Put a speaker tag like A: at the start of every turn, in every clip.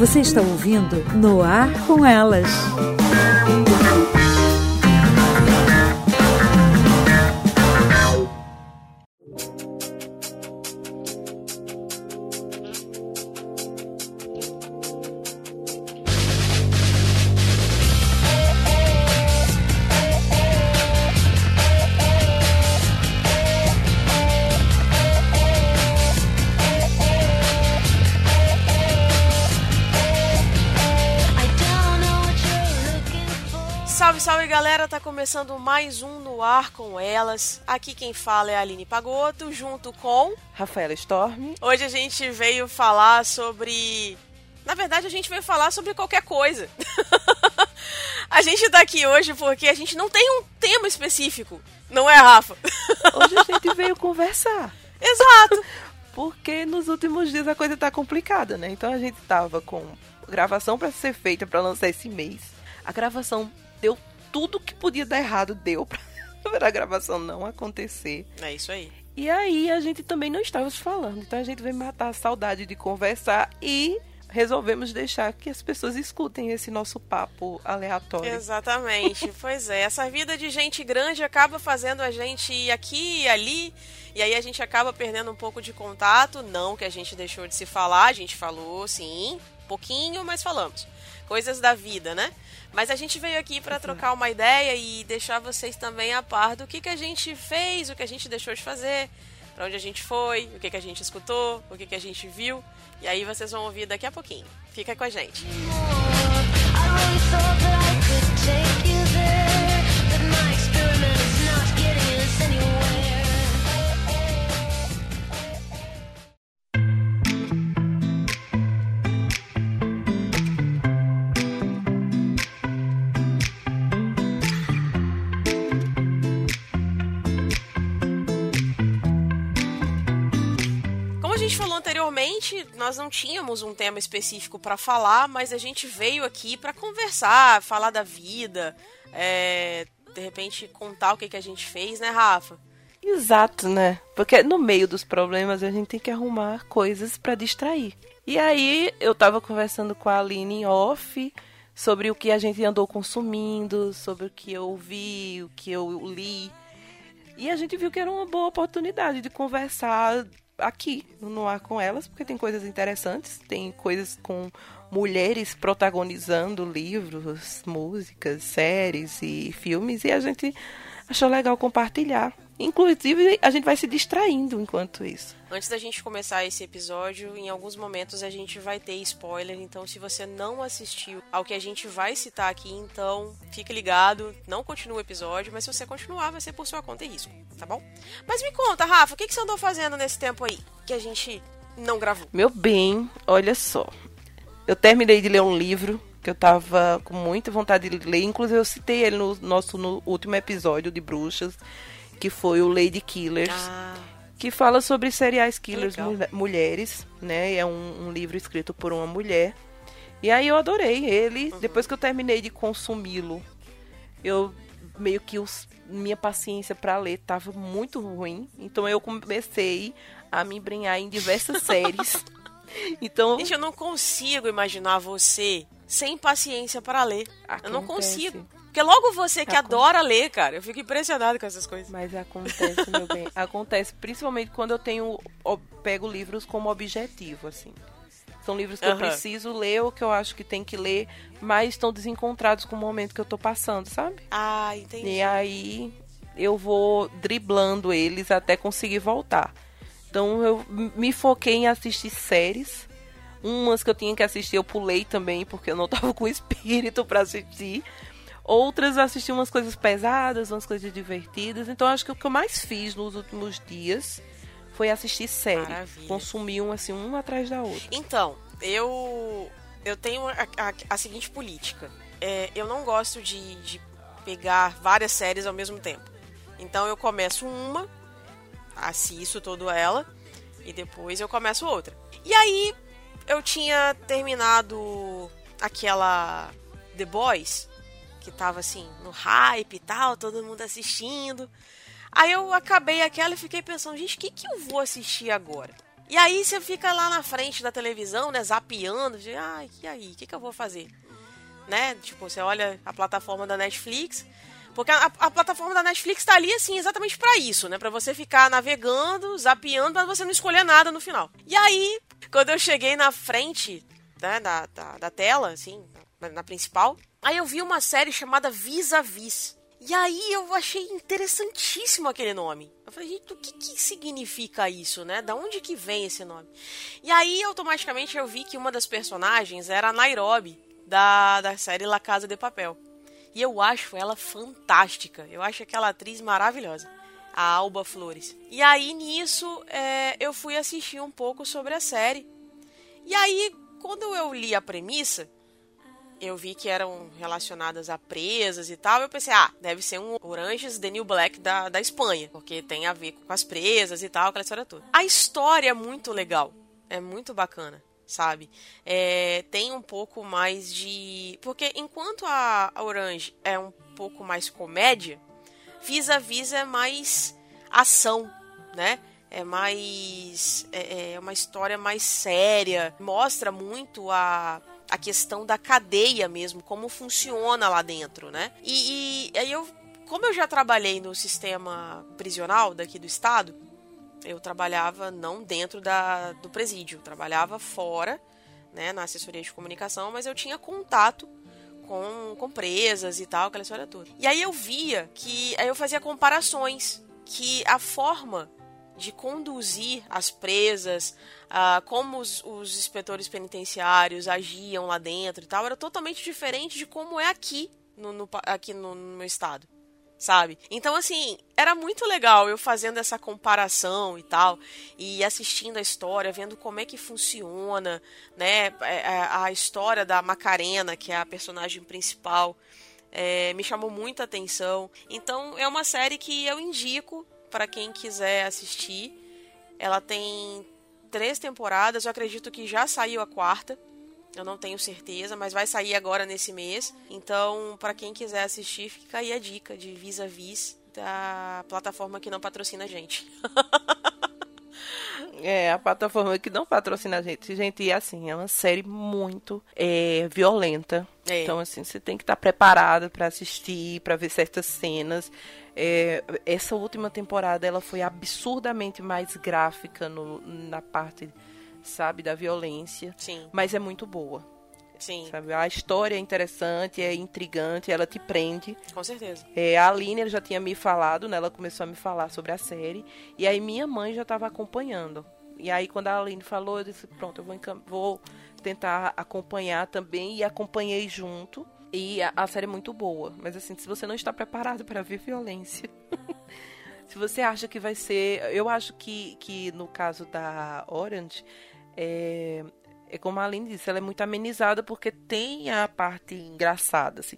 A: Você está ouvindo No Ar com Elas.
B: Começando mais um no ar com elas. Aqui quem fala é a Aline Pagoto, junto com
C: Rafaela Storm.
B: Hoje a gente veio falar sobre. Na verdade, a gente veio falar sobre qualquer coisa. a gente tá aqui hoje porque a gente não tem um tema específico. Não é, Rafa?
C: hoje a gente veio conversar.
B: Exato.
C: porque nos últimos dias a coisa tá complicada, né? Então a gente tava com gravação para ser feita para lançar esse mês. A gravação deu tudo que podia dar errado deu pra, a gravação não acontecer.
B: É isso aí.
C: E aí a gente também não estava se falando. Então a gente veio matar a saudade de conversar e resolvemos deixar que as pessoas escutem esse nosso papo aleatório.
B: Exatamente. pois é, essa vida de gente grande acaba fazendo a gente ir aqui e ali, e aí a gente acaba perdendo um pouco de contato. Não que a gente deixou de se falar, a gente falou sim, pouquinho, mas falamos. Coisas da vida, né? Mas a gente veio aqui para trocar uma ideia e deixar vocês também a par do que, que a gente fez, o que a gente deixou de fazer, para onde a gente foi, o que, que a gente escutou, o que, que a gente viu. E aí vocês vão ouvir daqui a pouquinho. Fica com a gente. Anteriormente nós não tínhamos um tema específico para falar, mas a gente veio aqui para conversar, falar da vida, é, de repente contar o que, que a gente fez, né, Rafa?
C: Exato, né? Porque no meio dos problemas a gente tem que arrumar coisas para distrair. E aí eu tava conversando com a Aline em off sobre o que a gente andou consumindo, sobre o que eu vi, o que eu li. E a gente viu que era uma boa oportunidade de conversar aqui no ar com elas, porque tem coisas interessantes, tem coisas com mulheres protagonizando livros, músicas, séries e filmes, e a gente achou legal compartilhar. Inclusive, a gente vai se distraindo enquanto isso.
B: Antes da gente começar esse episódio, em alguns momentos a gente vai ter spoiler, então se você não assistiu ao que a gente vai citar aqui, então fique ligado, não continue o episódio, mas se você continuar, vai ser por sua conta e risco, tá bom? Mas me conta, Rafa, o que, que você andou fazendo nesse tempo aí que a gente não gravou?
C: Meu bem, olha só. Eu terminei de ler um livro que eu tava com muita vontade de ler, inclusive eu citei ele no nosso no último episódio de Bruxas que foi o Lady Killers. Ah. Que fala sobre serial killers mulheres, né? É um, um, livro escrito por uma mulher. E aí eu adorei ele. Uhum. Depois que eu terminei de consumi-lo, eu meio que os, minha paciência para ler tava muito ruim. Então eu comecei a me embrenhar em diversas séries. Então,
B: Gente, eu não consigo imaginar você sem paciência para ler. Acontece. Eu não consigo. Porque logo você que adora ler, cara, eu fico impressionado com essas coisas.
C: Mas acontece, meu bem. Acontece principalmente quando eu tenho. pego livros como objetivo, assim. São livros que uhum. eu preciso ler ou que eu acho que tem que ler, mas estão desencontrados com o momento que eu tô passando, sabe?
B: Ah, entendi.
C: E aí eu vou driblando eles até conseguir voltar. Então eu me foquei em assistir séries. Umas que eu tinha que assistir eu pulei também, porque eu não tava com espírito para assistir. Outras assisti umas coisas pesadas, umas coisas divertidas. Então acho que o que eu mais fiz nos últimos dias foi assistir série. Maravilha. Consumir um assim, um atrás da outra.
B: Então, eu eu tenho a, a, a seguinte política. É, eu não gosto de, de pegar várias séries ao mesmo tempo. Então eu começo uma, assisto toda ela, e depois eu começo outra. E aí eu tinha terminado aquela The Boys, que tava assim, no hype e tal, todo mundo assistindo. Aí eu acabei aquela e fiquei pensando, gente, o que, que eu vou assistir agora? E aí você fica lá na frente da televisão, né, zapeando, de, ah, e aí, o que, que eu vou fazer? Né? Tipo, você olha a plataforma da Netflix, porque a, a plataforma da Netflix tá ali, assim, exatamente para isso, né? Pra você ficar navegando, zapeando, pra você não escolher nada no final. E aí, quando eu cheguei na frente né, da, da, da tela, assim, na, principal, aí eu vi uma série chamada Vis-a-Vis. E aí eu achei interessantíssimo aquele nome. Eu falei, gente, o que, que significa isso, né? Da onde que vem esse nome? E aí, automaticamente, eu vi que uma das personagens era a Nairobi, da, da série La Casa de Papel. E eu acho ela fantástica. Eu acho aquela atriz maravilhosa. A Alba Flores. E aí, nisso, é, eu fui assistir um pouco sobre a série. E aí, quando eu li a premissa, eu vi que eram relacionadas a presas e tal. Eu pensei, ah, deve ser um Oranges The New Black da, da Espanha, porque tem a ver com as presas e tal, aquela história toda. A história é muito legal, é muito bacana, sabe? É, tem um pouco mais de. Porque enquanto a, Orange é um pouco mais comédia, Vis a Vis é mais ação, né? é mais. É, é, uma história mais séria, mostra muito a, a questão da cadeia mesmo, como funciona lá dentro, né? E, e aí eu. Como eu já trabalhei no sistema prisional daqui do estado, eu trabalhava não dentro da, do presídio, trabalhava fora, né, na assessoria de comunicação, mas eu tinha contato com, com presas e tal, aquela história toda. E aí eu via que aí eu fazia comparações que a forma de conduzir as presas, uh, como os, os, inspetores penitenciários agiam lá dentro e tal, era totalmente diferente de como é aqui no, no aqui no, no meu estado sabe? Então, assim, era muito legal eu fazendo essa comparação e tal, e assistindo a história, vendo como é que funciona, né? É, é, a história da Macarena, que é a personagem principal, é, me chamou muita atenção. Então, é uma série que eu indico para quem quiser assistir. Ela tem três temporadas, eu acredito que já saiu a quarta. Eu não tenho certeza, mas vai sair agora nesse mês. Então, para quem quiser assistir, fica aí a dica de Vis a Vis da plataforma que não patrocina a gente.
C: É, a plataforma que não patrocina a gente. Gente, e assim, é uma série muito é, violenta. É. Então, assim, você tem que estar preparado para assistir, para ver certas cenas. É, essa última temporada ela foi absurdamente mais gráfica no, na parte, sabe, da violência.
B: Sim.
C: Mas é muito boa.
B: Sim.
C: Sabe? A história é interessante, é intrigante, ela te prende.
B: Com certeza.
C: É, a Aline já tinha me falado, né? Ela começou a me falar sobre a série. E aí minha mãe já estava acompanhando. E aí quando a Aline falou, eu disse, pronto, eu vou, vou tentar acompanhar também. E acompanhei junto. E a, a série é muito boa. Mas assim, se você não está preparado para ver violência. se você acha que vai ser. Eu acho que, que no caso da Orange, é, é como a Aline disse, ela é muito amenizada porque tem a parte engraçada, assim.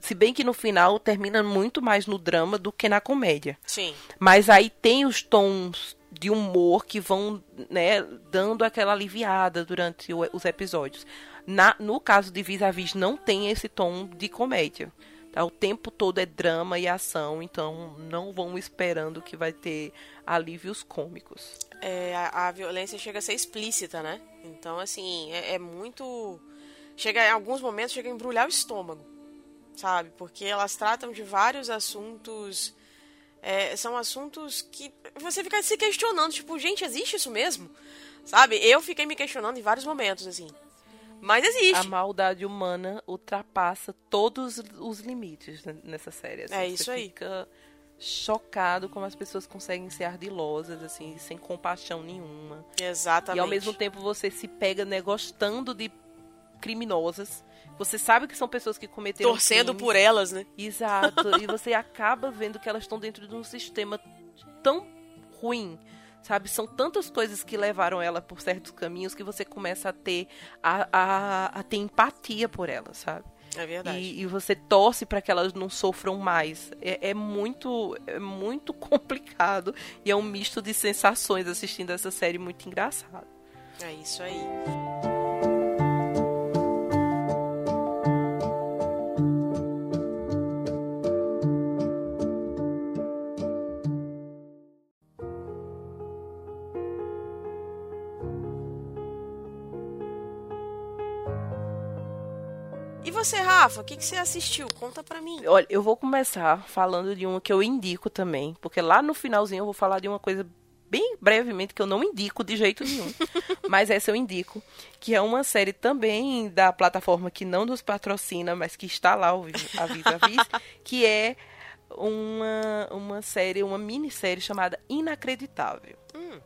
C: Se bem que no final termina muito mais no drama do que na comédia.
B: Sim.
C: Mas aí tem os tons de humor que vão, né, dando aquela aliviada durante os episódios. Na, no caso de Vis-a-Vis, -vis, não tem esse tom de comédia. Tá? O tempo todo é drama e ação, então não vão esperando que vai ter alívios cômicos.
B: É, a, a, violência chega a ser explícita, né? Então, assim, é, é muito. Chega, em alguns momentos, chega a embrulhar o estômago, sabe? Porque elas tratam de vários assuntos. É, são assuntos que você fica se questionando, tipo, gente, existe isso mesmo? Sabe? Eu fiquei me questionando em vários momentos, assim. Mas existe.
C: A maldade humana ultrapassa todos os limites nessa série. Assim,
B: é isso aí.
C: Fica chocado como as pessoas conseguem ser ardilosas, assim, sem compaixão nenhuma.
B: Exatamente.
C: E ao mesmo tempo você se pega né, gostando de criminosas. Você sabe que são pessoas que cometeram
B: Torcendo
C: crimes.
B: por elas, né?
C: Exato. e você acaba vendo que elas estão dentro de um sistema tão ruim sabe? São tantas coisas que levaram ela por certos caminhos que você começa a ter a, a, a ter empatia por ela, sabe?
B: É verdade.
C: E, e você torce para que elas não sofram mais. É, é, muito, é muito complicado e é um misto de sensações assistindo essa série muito engraçado.
B: É isso aí. Você, Rafa? O que, que você assistiu? Conta pra mim.
C: Olha, eu vou começar falando de uma que eu indico também, porque lá no finalzinho eu vou falar de uma coisa bem brevemente que eu não indico de jeito nenhum. mas essa eu indico, que é uma série também da plataforma que não nos patrocina, mas que está lá, a vis a vis, que é uma, uma série, uma minissérie chamada Inacreditável. Hum.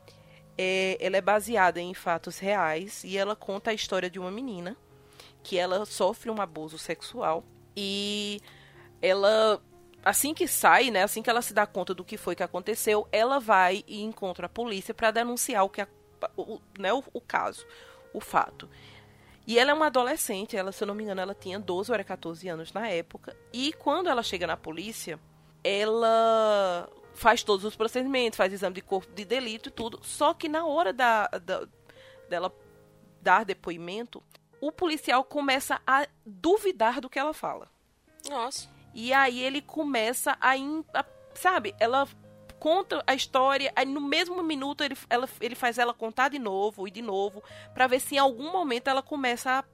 C: É, ela é baseada em fatos reais e ela conta a história de uma menina que ela sofre um abuso sexual e ela assim que sai, né, assim que ela se dá conta do que foi que aconteceu, ela vai e encontra a polícia para denunciar o que a, o, né, o, o, caso, o fato. E ela é uma adolescente, ela, se eu não me engano, ela tinha 12 ou era 14 anos na época, e quando ela chega na polícia, ela faz todos os procedimentos, faz exame de corpo de delito e tudo, só que na hora da, da dela dar depoimento, o policial começa a duvidar do que ela fala.
B: Nossa.
C: E aí ele começa a, in, a sabe, ela conta a história, aí no mesmo minuto ele, ela, ele faz ela contar de novo e de novo, para ver se em algum momento ela começa a,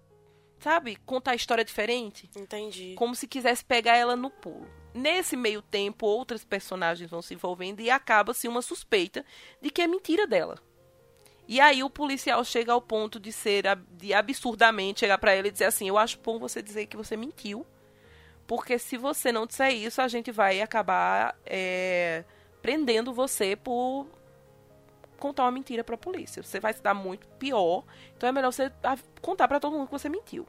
C: sabe, contar a história diferente.
B: Entendi.
C: Como se quisesse pegar ela no pulo. Nesse meio tempo, outros personagens vão se envolvendo e acaba-se uma suspeita de que é mentira dela. E aí o policial chega ao ponto de ser de absurdamente chegar para ele e dizer assim: "Eu acho bom você dizer que você mentiu, porque se você não disser isso, a gente vai acabar é, prendendo você por contar uma mentira para a polícia. Você vai se dar muito pior. Então é melhor você contar para todo mundo que você mentiu."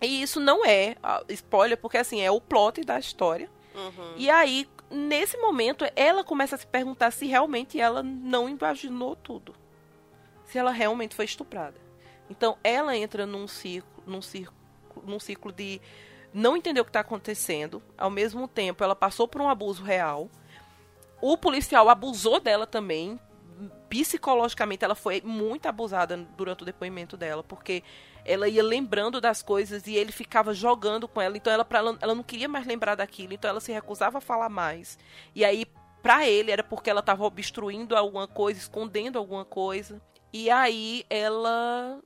C: E isso não é spoiler, porque assim é o plot da história. Uhum. E aí, nesse momento, ela começa a se perguntar se realmente ela não imaginou tudo se ela realmente foi estuprada. Então ela entra num ciclo, num ciclo, num ciclo de não entender o que está acontecendo. Ao mesmo tempo, ela passou por um abuso real. O policial abusou dela também. Psicologicamente, ela foi muito abusada durante o depoimento dela, porque ela ia lembrando das coisas e ele ficava jogando com ela. Então, ela, pra, ela não queria mais lembrar daquilo. Então, ela se recusava a falar mais. E aí, para ele, era porque ela estava obstruindo alguma coisa, escondendo alguma coisa. E aí ela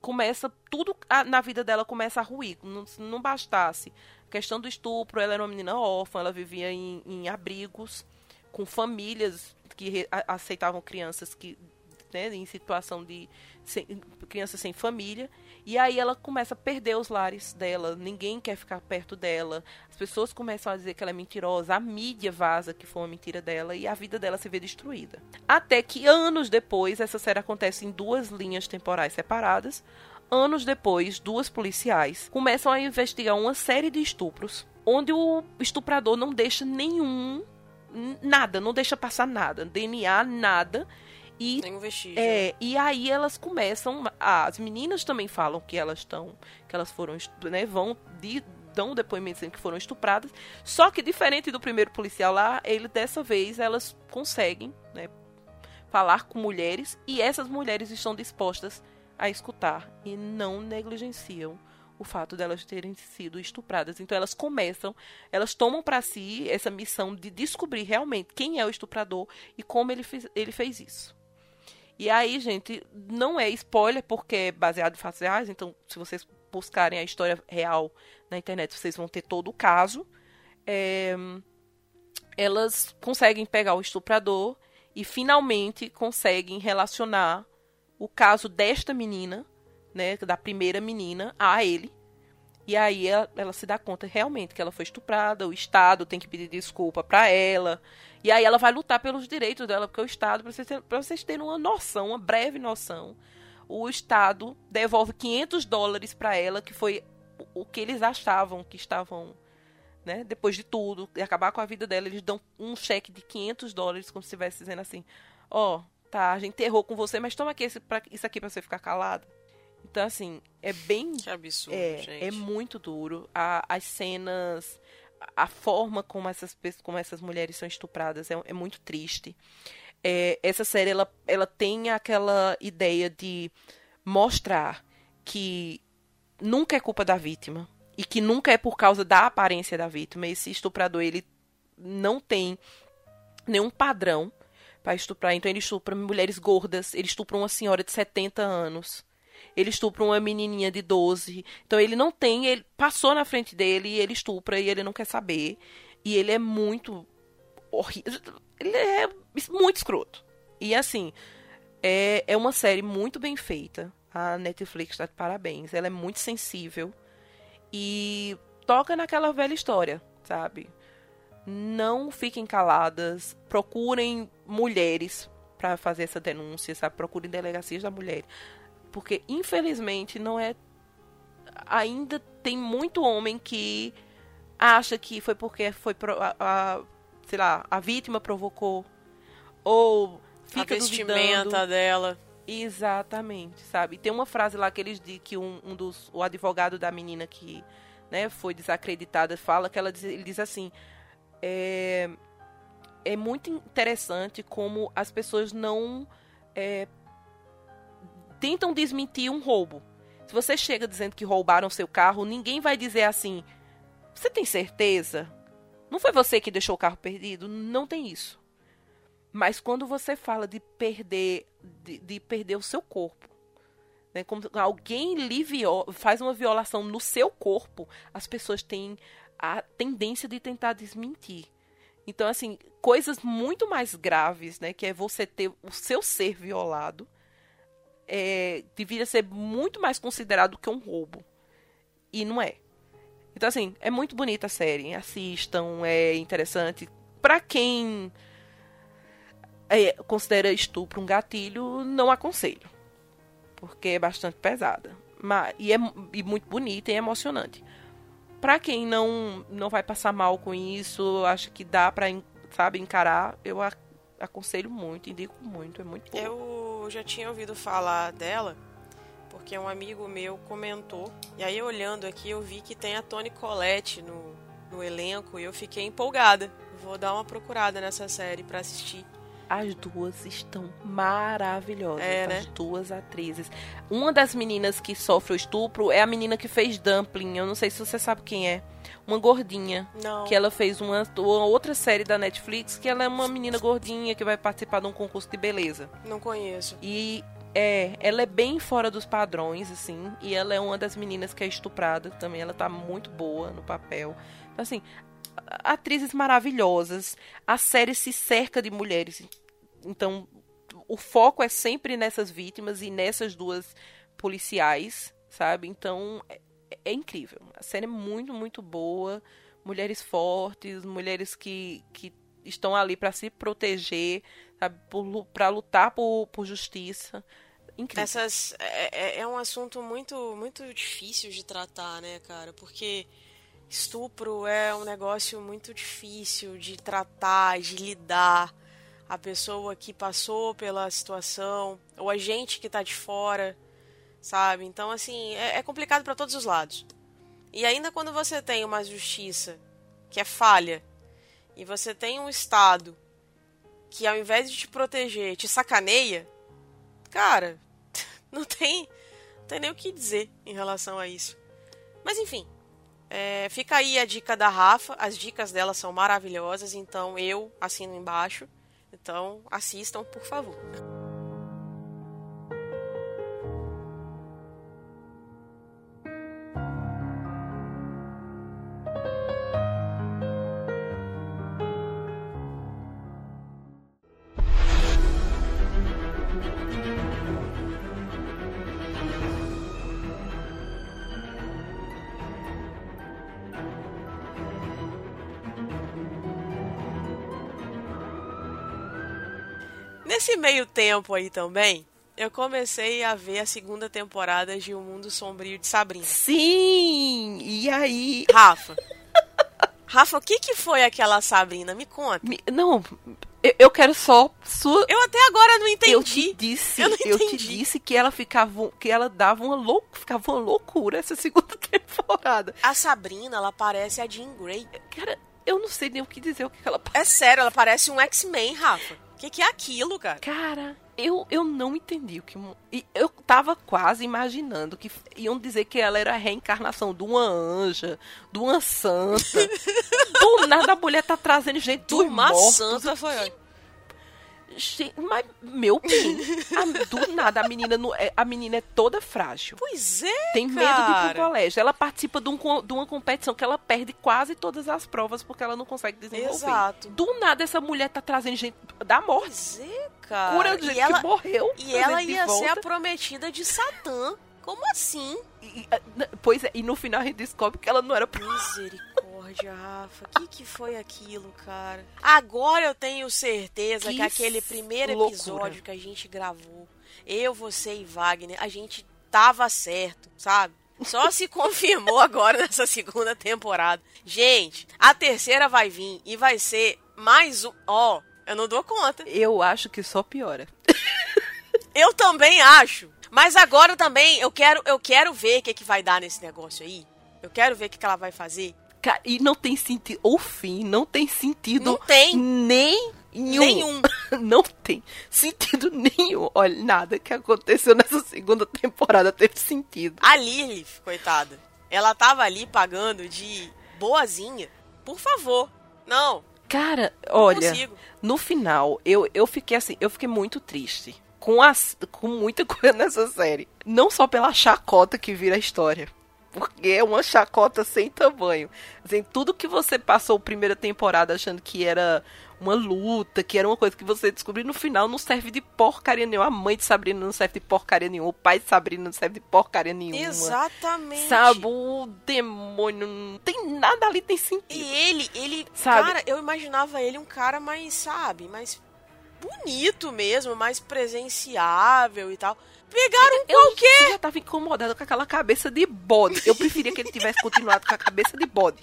C: começa tudo na vida dela começa a ruir, não, não bastasse a questão do estupro, ela era uma menina órfã, ela vivia em, em abrigos com famílias que re, a, aceitavam crianças que né, em situação de sem, criança sem família. E aí ela começa a perder os lares dela, ninguém quer ficar perto dela. As pessoas começam a dizer que ela é mentirosa, a mídia vaza que foi uma mentira dela e a vida dela se vê destruída. Até que anos depois, essa série acontece em duas linhas temporais separadas. Anos depois, duas policiais começam a investigar uma série de estupros, onde o estuprador não deixa nenhum nada, não deixa passar nada, DNA, nada.
B: E, Tem um vestígio.
C: É, e aí elas começam. as meninas também falam que elas estão. Que elas foram. Né, vão de, dão depoimentos dizendo que foram estupradas. Só que diferente do primeiro policial lá, ele dessa vez elas conseguem né, falar com mulheres e essas mulheres estão dispostas a escutar e não negligenciam o fato delas terem sido estupradas. Então elas começam, elas tomam para si essa missão de descobrir realmente quem é o estuprador e como ele fez, ele fez isso. E aí, gente, não é spoiler porque é baseado em fatos reais, então se vocês buscarem a história real na internet, vocês vão ter todo o caso. É, elas conseguem pegar o estuprador e finalmente conseguem relacionar o caso desta menina, né, da primeira menina, a ele. E aí ela, ela, se dá conta realmente que ela foi estuprada, o Estado tem que pedir desculpa para ela. E aí ela vai lutar pelos direitos dela, porque o Estado, para vocês, vocês terem uma noção, uma breve noção, o Estado devolve 500 dólares para ela, que foi o que eles achavam que estavam, né, depois de tudo, e acabar com a vida dela, eles dão um cheque de 500 dólares, como se estivesse dizendo assim, ó, oh, tá, a gente errou com você, mas toma aqui esse, pra, isso aqui para você ficar calado. Então, assim, é bem.
B: Que absurdo,
C: é,
B: gente.
C: É muito duro. A, as cenas, a forma como essas, como essas mulheres são estupradas é, é muito triste. É, essa série, ela, ela tem aquela ideia de mostrar que nunca é culpa da vítima. E que nunca é por causa da aparência da vítima. Esse estuprador, ele não tem nenhum padrão para estuprar. Então ele estupra mulheres gordas, ele estupra uma senhora de 70 anos ele estupra uma menininha de 12. Então ele não tem, ele passou na frente dele e ele estupra e ele não quer saber. E ele é muito horrível. Ele é muito escroto. E assim, é, é uma série muito bem feita. A Netflix está de parabéns. Ela é muito sensível. E toca naquela velha história, sabe? Não fiquem caladas. Procurem mulheres para fazer essa denúncia, sabe? Procurem delegacias da mulher. Porque, infelizmente, não é. Ainda tem muito homem que acha que foi porque foi a, a sei lá, a vítima provocou ou fica
B: a vestimenta
C: duvidando.
B: dela.
C: Exatamente, sabe? Tem uma frase lá que eles dizem que um, um dos o advogado da menina que né, foi desacreditada fala que ela diz, ele diz assim é, é muito interessante como as pessoas não é, tentam desmentir um roubo. Se você chega dizendo que roubaram seu carro, ninguém vai dizer assim: você tem certeza? Não foi você que deixou o carro perdido? Não tem isso. Mas quando você fala de perder, de, de perder o seu corpo, né, como alguém lhe viola, faz uma violação no seu corpo, as pessoas têm a tendência de tentar desmentir. Então, assim, coisas muito mais graves, né, que é você ter o seu ser violado, é, deveria ser muito mais considerado que um roubo. E não é. Então, assim, é muito bonita a série. Assistam, é interessante. Pra quem é, considera estupro um gatilho, não aconselho. Porque é bastante pesada. Mas, e é e muito bonita e emocionante. Pra quem não, não vai passar mal com isso, acha que dá pra, sabe, encarar, eu aconselho muito, indico muito, é muito bom.
B: Eu já tinha ouvido falar dela porque um amigo meu comentou. E aí, olhando aqui, eu vi que tem a Toni Collette no, no elenco e eu fiquei empolgada. Vou dar uma procurada nessa série para assistir.
C: As duas estão maravilhosas,
B: é, né?
C: as duas atrizes. Uma das meninas que sofre o estupro é a menina que fez Dumpling. Eu não sei se você sabe quem é. Uma gordinha.
B: Não.
C: Que ela fez uma, uma outra série da Netflix que ela é uma menina gordinha que vai participar de um concurso de beleza.
B: Não conheço.
C: E é, ela é bem fora dos padrões, assim, e ela é uma das meninas que é estuprada também. Ela tá muito boa no papel. Então, assim, atrizes maravilhosas. A série se cerca de mulheres. Então, o foco é sempre nessas vítimas e nessas duas policiais, sabe? Então, é, é incrível. A série é muito, muito boa. Mulheres fortes, mulheres que, que estão ali para se proteger, para lutar por, por justiça incrível.
B: Essas é, é, é um assunto muito muito difícil de tratar, né, cara? Porque estupro é um negócio muito difícil de tratar, de lidar. A pessoa que passou pela situação, ou a gente que tá de fora, sabe? Então, assim, é, é complicado para todos os lados. E ainda quando você tem uma justiça que é falha, e você tem um Estado que ao invés de te proteger, te sacaneia, cara, não tem, não tem nem o que dizer em relação a isso. Mas enfim, é, fica aí a dica da Rafa. As dicas dela são maravilhosas, então eu assino embaixo. Então assistam, por favor. Meio tempo aí também, eu comecei a ver a segunda temporada de O Mundo Sombrio de Sabrina.
C: Sim! E aí?
B: Rafa. Rafa, o que, que foi aquela Sabrina? Me conta.
C: Me, não, eu, eu, quero só sua.
B: Eu até agora não entendi.
C: Eu te disse, eu, eu te disse que ela ficava, que ela dava uma louca, ficava uma loucura essa segunda temporada.
B: A Sabrina, ela parece a Jean Grey.
C: Cara, eu não sei nem o que dizer o que ela
B: É sério, ela parece um X-Men, Rafa. O que, que, é aquilo, cara?
C: Cara, eu, eu não entendi o que. Eu tava quase imaginando que iam dizer que ela era a reencarnação de uma anja, de uma santa. do nada a mulher tá trazendo gente
B: de uma santa foi.
C: Gente, mas, meu bem, a- do nada, a menina, não- é- a menina é toda frágil.
B: Pois é,
C: Tem medo de ir pro colégio. Ela participa de, um de uma competição que ela perde quase todas as provas porque ela não consegue desenvolver.
B: Exato.
C: Do nada, essa mulher tá trazendo gente da morte.
B: Pois é, cara.
C: Cura de gente
B: ela,
C: que morreu.
B: e ela ia ser a prometida de Satã. Como assim?
C: E- e- Pois é, e no final a gente descobre que ela não era.
B: Misericórdia, Rafa. O que, que foi aquilo, cara? Agora eu tenho certeza que,
C: Que
B: aquele primeiro
C: loucura.
B: episódio que a gente gravou, eu, você e Wagner, a gente tava certo, sabe? Só se confirmou agora nessa segunda temporada. Gente, a terceira vai vir e vai ser mais um. Ó, eu não dou conta.
C: Eu acho que só piora.
B: Eu também acho. Mas agora também eu quero, eu quero ver o que, que vai dar nesse negócio aí. Eu quero ver o que, que ela vai fazer.
C: Cara, e não tem sentido. O fim não tem sentido.
B: Não tem.
C: Nem
B: Nenhum.
C: não tem sentido nenhum. Olha, nada que aconteceu nessa segunda temporada teve sentido.
B: A Lilith, coitada, ela tava ali pagando de boazinha. Por favor. Não,
C: Cara, olha,
B: consigo.
C: no final, eu, eu fiquei assim, eu fiquei muito triste. Com, as, com muita coisa nessa série. Não só pela chacota que vira a história. Porque é uma chacota sem tamanho. Assim, tudo que você passou a primeira temporada achando que era uma luta, que era uma coisa que você descobriu no final não serve de porcaria nenhuma. A mãe de Sabrina não serve de porcaria nenhuma. O pai de Sabrina não serve de porcaria nenhuma.
B: Exatamente.
C: Sabe, o demônio. Não tem nada ali, tem sentido.
B: E ele, ele,
C: Sabe?
B: cara, eu imaginava ele um cara mais, sabe, mais bonito mesmo, mais presenciável e tal. Pegaram
C: Eu
B: qualquer.
C: já tava incomodada com aquela cabeça de bode. Eu preferia que ele tivesse continuado com a cabeça de bode.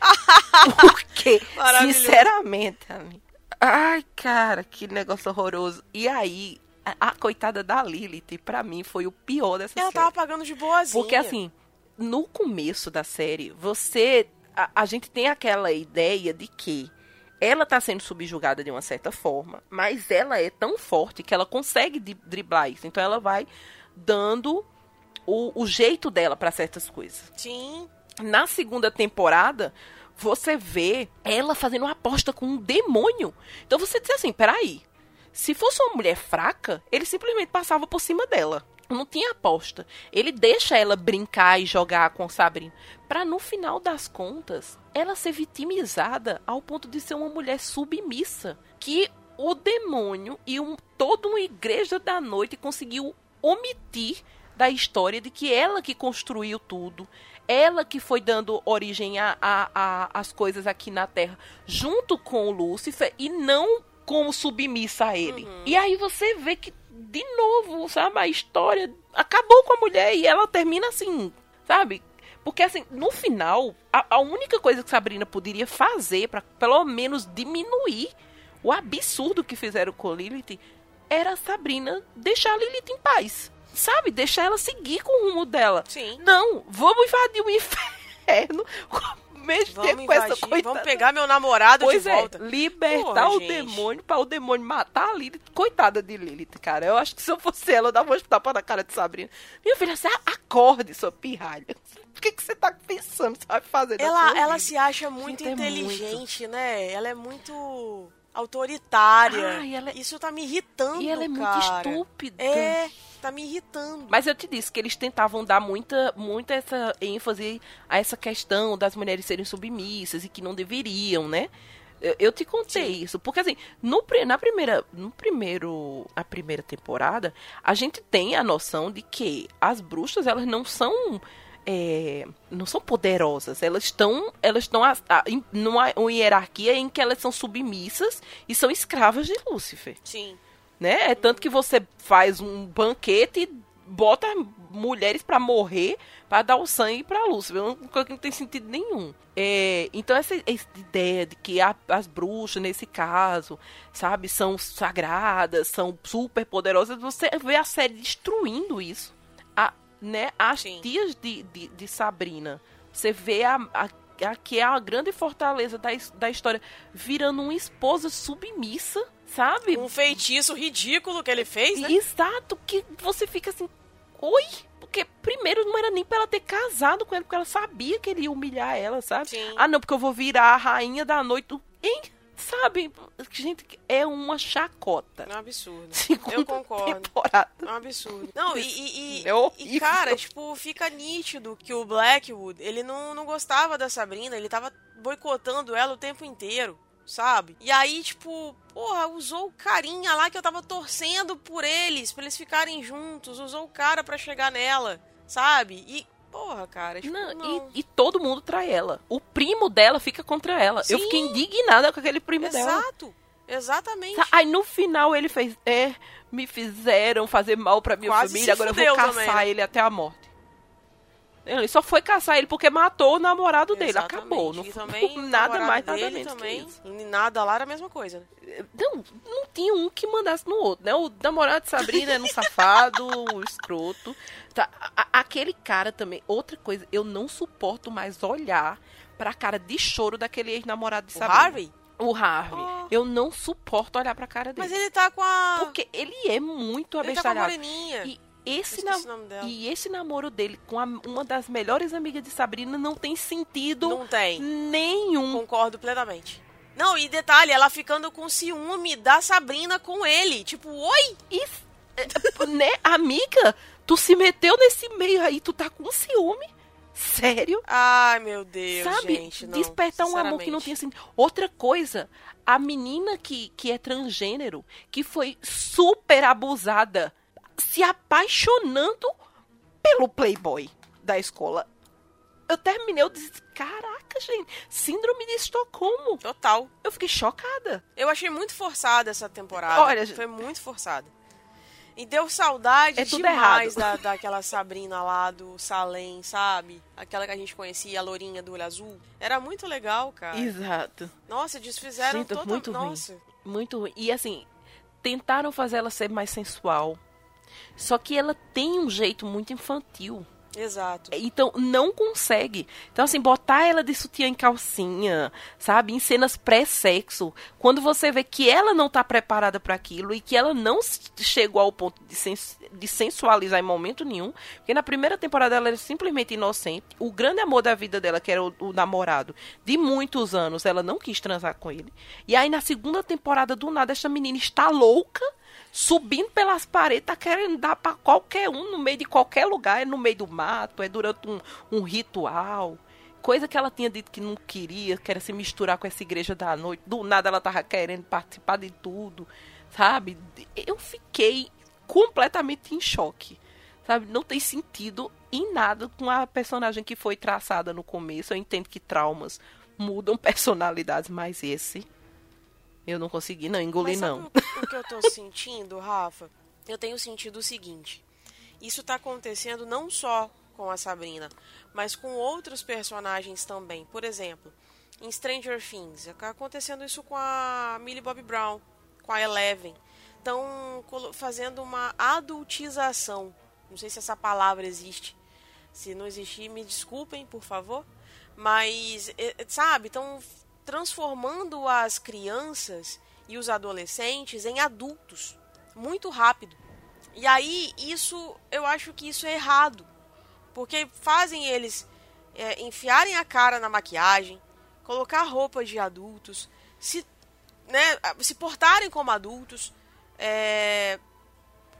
C: Porque, sinceramente, amigo. Ai, cara, que negócio horroroso. E aí, a, a coitada da Lilith, pra mim, foi o pior dessa
B: Ela
C: série.
B: tava pagando de boazinha.
C: Porque assim, no começo da série, você. A, a gente tem aquela ideia de que ela tá sendo subjugada de uma certa forma, mas ela é tão forte que ela consegue driblar isso. Então ela vai dando o, o jeito dela pra certas coisas.
B: Sim.
C: Na segunda temporada, você vê ela fazendo uma aposta com um demônio. Então você diz assim: peraí. Se fosse uma mulher fraca, ele simplesmente passava por cima dela. Não tinha aposta. Ele deixa ela brincar e jogar com Sabrina. Pra no final das contas, ela ser vitimizada ao ponto de ser uma mulher submissa. Que o demônio e um, toda uma igreja da noite conseguiu omitir da história de que ela que construiu tudo, ela que foi dando origem a, a, a- as coisas aqui na Terra, junto com o Lúcifer, e não como submissa a ele. E aí você vê que, de novo, sabe, a história acabou com a mulher e ela termina assim, sabe? Porque, assim, no final, a, a única coisa que Sabrina poderia fazer para pelo menos diminuir o absurdo que fizeram com Lilith era Sabrina deixar a Lilith em paz. Sabe? Deixar ela seguir com o rumo dela.
B: Sim.
C: Não, vamos invadir o inferno. Mexer
B: Vamos
C: com essa
B: invadir,
C: coitada.
B: vamos pegar meu namorado
C: Pois
B: de
C: é,
B: volta.
C: libertar
B: Porra,
C: o
B: gente.
C: demônio para o demônio matar a Lilith. Coitada de Lilith, cara. Eu acho que se eu fosse ela, eu dava um tapa na cara de Sabrina. Minha filha, você acorde, sua pirralha. O que, que você tá pensando você vai fazer
B: Ela, ela se acha muito
C: Gente, é
B: inteligente, né? Ela é muito autoritária.
C: Ai, ela é-
B: Isso tá me irritando,
C: E ela é muito
B: cara.
C: estúpida.
B: É, tá me irritando.
C: Mas eu te disse que eles tentavam dar muita, muita essa ênfase a essa questão das mulheres serem submissas e que não deveriam, né? Eu, eu te contei isso, porque assim, no, na primeira, no primeiro, a primeira temporada, a gente tem a noção de que as bruxas elas não são é, não são poderosas, elas estão elas estão a- a- numa uma hierarquia em que elas são submissas e são escravas de Lúcifer
B: Sim.
C: Né? É tanto que você faz um banquete e bota mulheres pra morrer pra dar o sangue pra Lúcifer. Uma coisa que não tem sentido nenhum. É, então essa, essa ideia de que a- as bruxas, nesse caso, sabe, são sagradas, são super poderosas, você vê a série destruindo isso. A, né, as
B: Sim.
C: tias de, de, de Sabrina. Você vê a, a, a que é a grande fortaleza da, da história virando uma esposa submissa, sabe?
B: Um feitiço ridículo que ele fez, né?
C: Exato, que você fica assim, oi? Porque primeiro não era nem pra ela ter casado com ele, porque ela sabia que ele ia humilhar ela, sabe?
B: Sim.
C: Ah, não, porque eu vou virar a rainha da noite. Hein? Sabe? Gente, é uma chacota.
B: É um absurdo.
C: Segunda
B: Eu concordo.
C: temporada.
B: É um absurdo. Não, e, e,
C: É
B: e, cara, tipo, fica nítido que o Blackwood, ele não, não gostava da Sabrina, ele tava boicotando ela o tempo inteiro, sabe? E aí, tipo, porra, usou o carinha lá que eu tava torcendo por eles, pra eles ficarem juntos, usou o cara pra chegar nela, sabe? E, porra, cara, tipo,
C: Não,
B: não.
C: E, e todo mundo trai ela. O primo dela fica contra ela. Eu
B: Sim.
C: fiquei indignada com aquele primo dela.
B: Exato, exatamente.
C: Aí no final ele fez, é, me fizeram fazer mal pra minha
B: Quase
C: família, agora eu vou caçar
B: também, né?
C: ele até a morte. Ele só foi caçar ele porque matou o namorado dele.
B: Exatamente.
C: Acabou. Não
B: também,
C: nada mais, nada
B: dele
C: menos
B: também, nada lá era a mesma coisa, né?
C: Não, não tinha um que mandasse no outro, né? O namorado de Sabrina era um safado, um escroto. Tá, a- aquele cara também, outra coisa, eu não suporto mais olhar pra cara de choro daquele ex-namorado de
B: O
C: Sabrina.
B: Harvey?
C: O Harvey.
B: Oh.
C: Eu não suporto olhar pra cara dele.
B: Mas ele tá com a.
C: Porque ele é muito
B: ele tá com a
C: abestalhado.
B: moreninha.
C: E esse, na- e esse namoro dele com a- uma das melhores amigas de Sabrina não tem sentido
B: Não tem.
C: nenhum.
B: Concordo plenamente. Não, e detalhe, ela ficando com ciúme da Sabrina com ele. Tipo, oi?
C: E, né, amiga, tu se meteu nesse meio aí, tu tá com ciúme? Sério?
B: Ai, meu Deus,
C: Sabe?
B: gente. Não,
C: Despertar um amor que não tinha sentido. Outra coisa, a menina que, que é transgênero, que foi super abusada, se apaixonando pelo playboy da escola. Eu terminei, eu disse, caraca, gente, síndrome de Estocolmo.
B: Total.
C: Eu fiquei chocada.
B: Eu achei muito forçada essa temporada.
C: Olha,
B: Foi muito forçada. E deu saudade
C: É
B: demais da, daquela Sabrina lá do Salem, sabe? Aquela que a gente conhecia, a lourinha do olho azul. Era muito legal, cara.
C: Exato.
B: Nossa, desfizeram
C: Gente,
B: toda...
C: muito ruim.
B: Nossa.
C: Muito ruim. E assim, tentaram fazer ela ser mais sensual. Só que ela tem um jeito muito infantil.
B: Exato.
C: Então, não consegue. Então, assim, botar ela de sutiã em calcinha, sabe? Em cenas pré-sexo. Quando você vê que ela não tá preparada para aquilo e que ela não chegou ao ponto de, sens- de sensualizar em momento nenhum. Porque na primeira temporada ela era simplesmente inocente. O grande amor da vida dela, que era o, o namorado, de muitos anos, ela não quis transar com ele. E aí, na segunda temporada, do nada, essa menina está louca subindo pelas paredes, tá querendo dar pra qualquer um no meio de qualquer lugar, é no meio do mato, é durante um, um ritual. Coisa que ela tinha dito que não queria, que era se misturar com essa igreja da noite. Do nada ela tava querendo participar de tudo, sabe? Eu fiquei completamente em choque, sabe? Não tem sentido em nada com a personagem que foi traçada no começo. Eu entendo que traumas mudam personalidades, mas esse eu não consegui não
B: sabe
C: não.
B: O, o que eu tô sentindo, Rafa? Eu tenho sentido o seguinte. Isso tá acontecendo não só com a Sabrina, mas com outros personagens também. Por exemplo, em Stranger Things, tá acontecendo isso com a Millie Bobby Brown, com a Eleven. Estão fazendo uma adultização. Não sei se essa palavra existe. Se não existir, me desculpem, por favor. Mas, sabe, estão transformando as crianças e os adolescentes em adultos muito rápido. E aí, isso, eu acho que isso é errado. Porque fazem eles é, enfiarem a cara na maquiagem, colocar roupas de adultos, se, né, se portarem como adultos. É,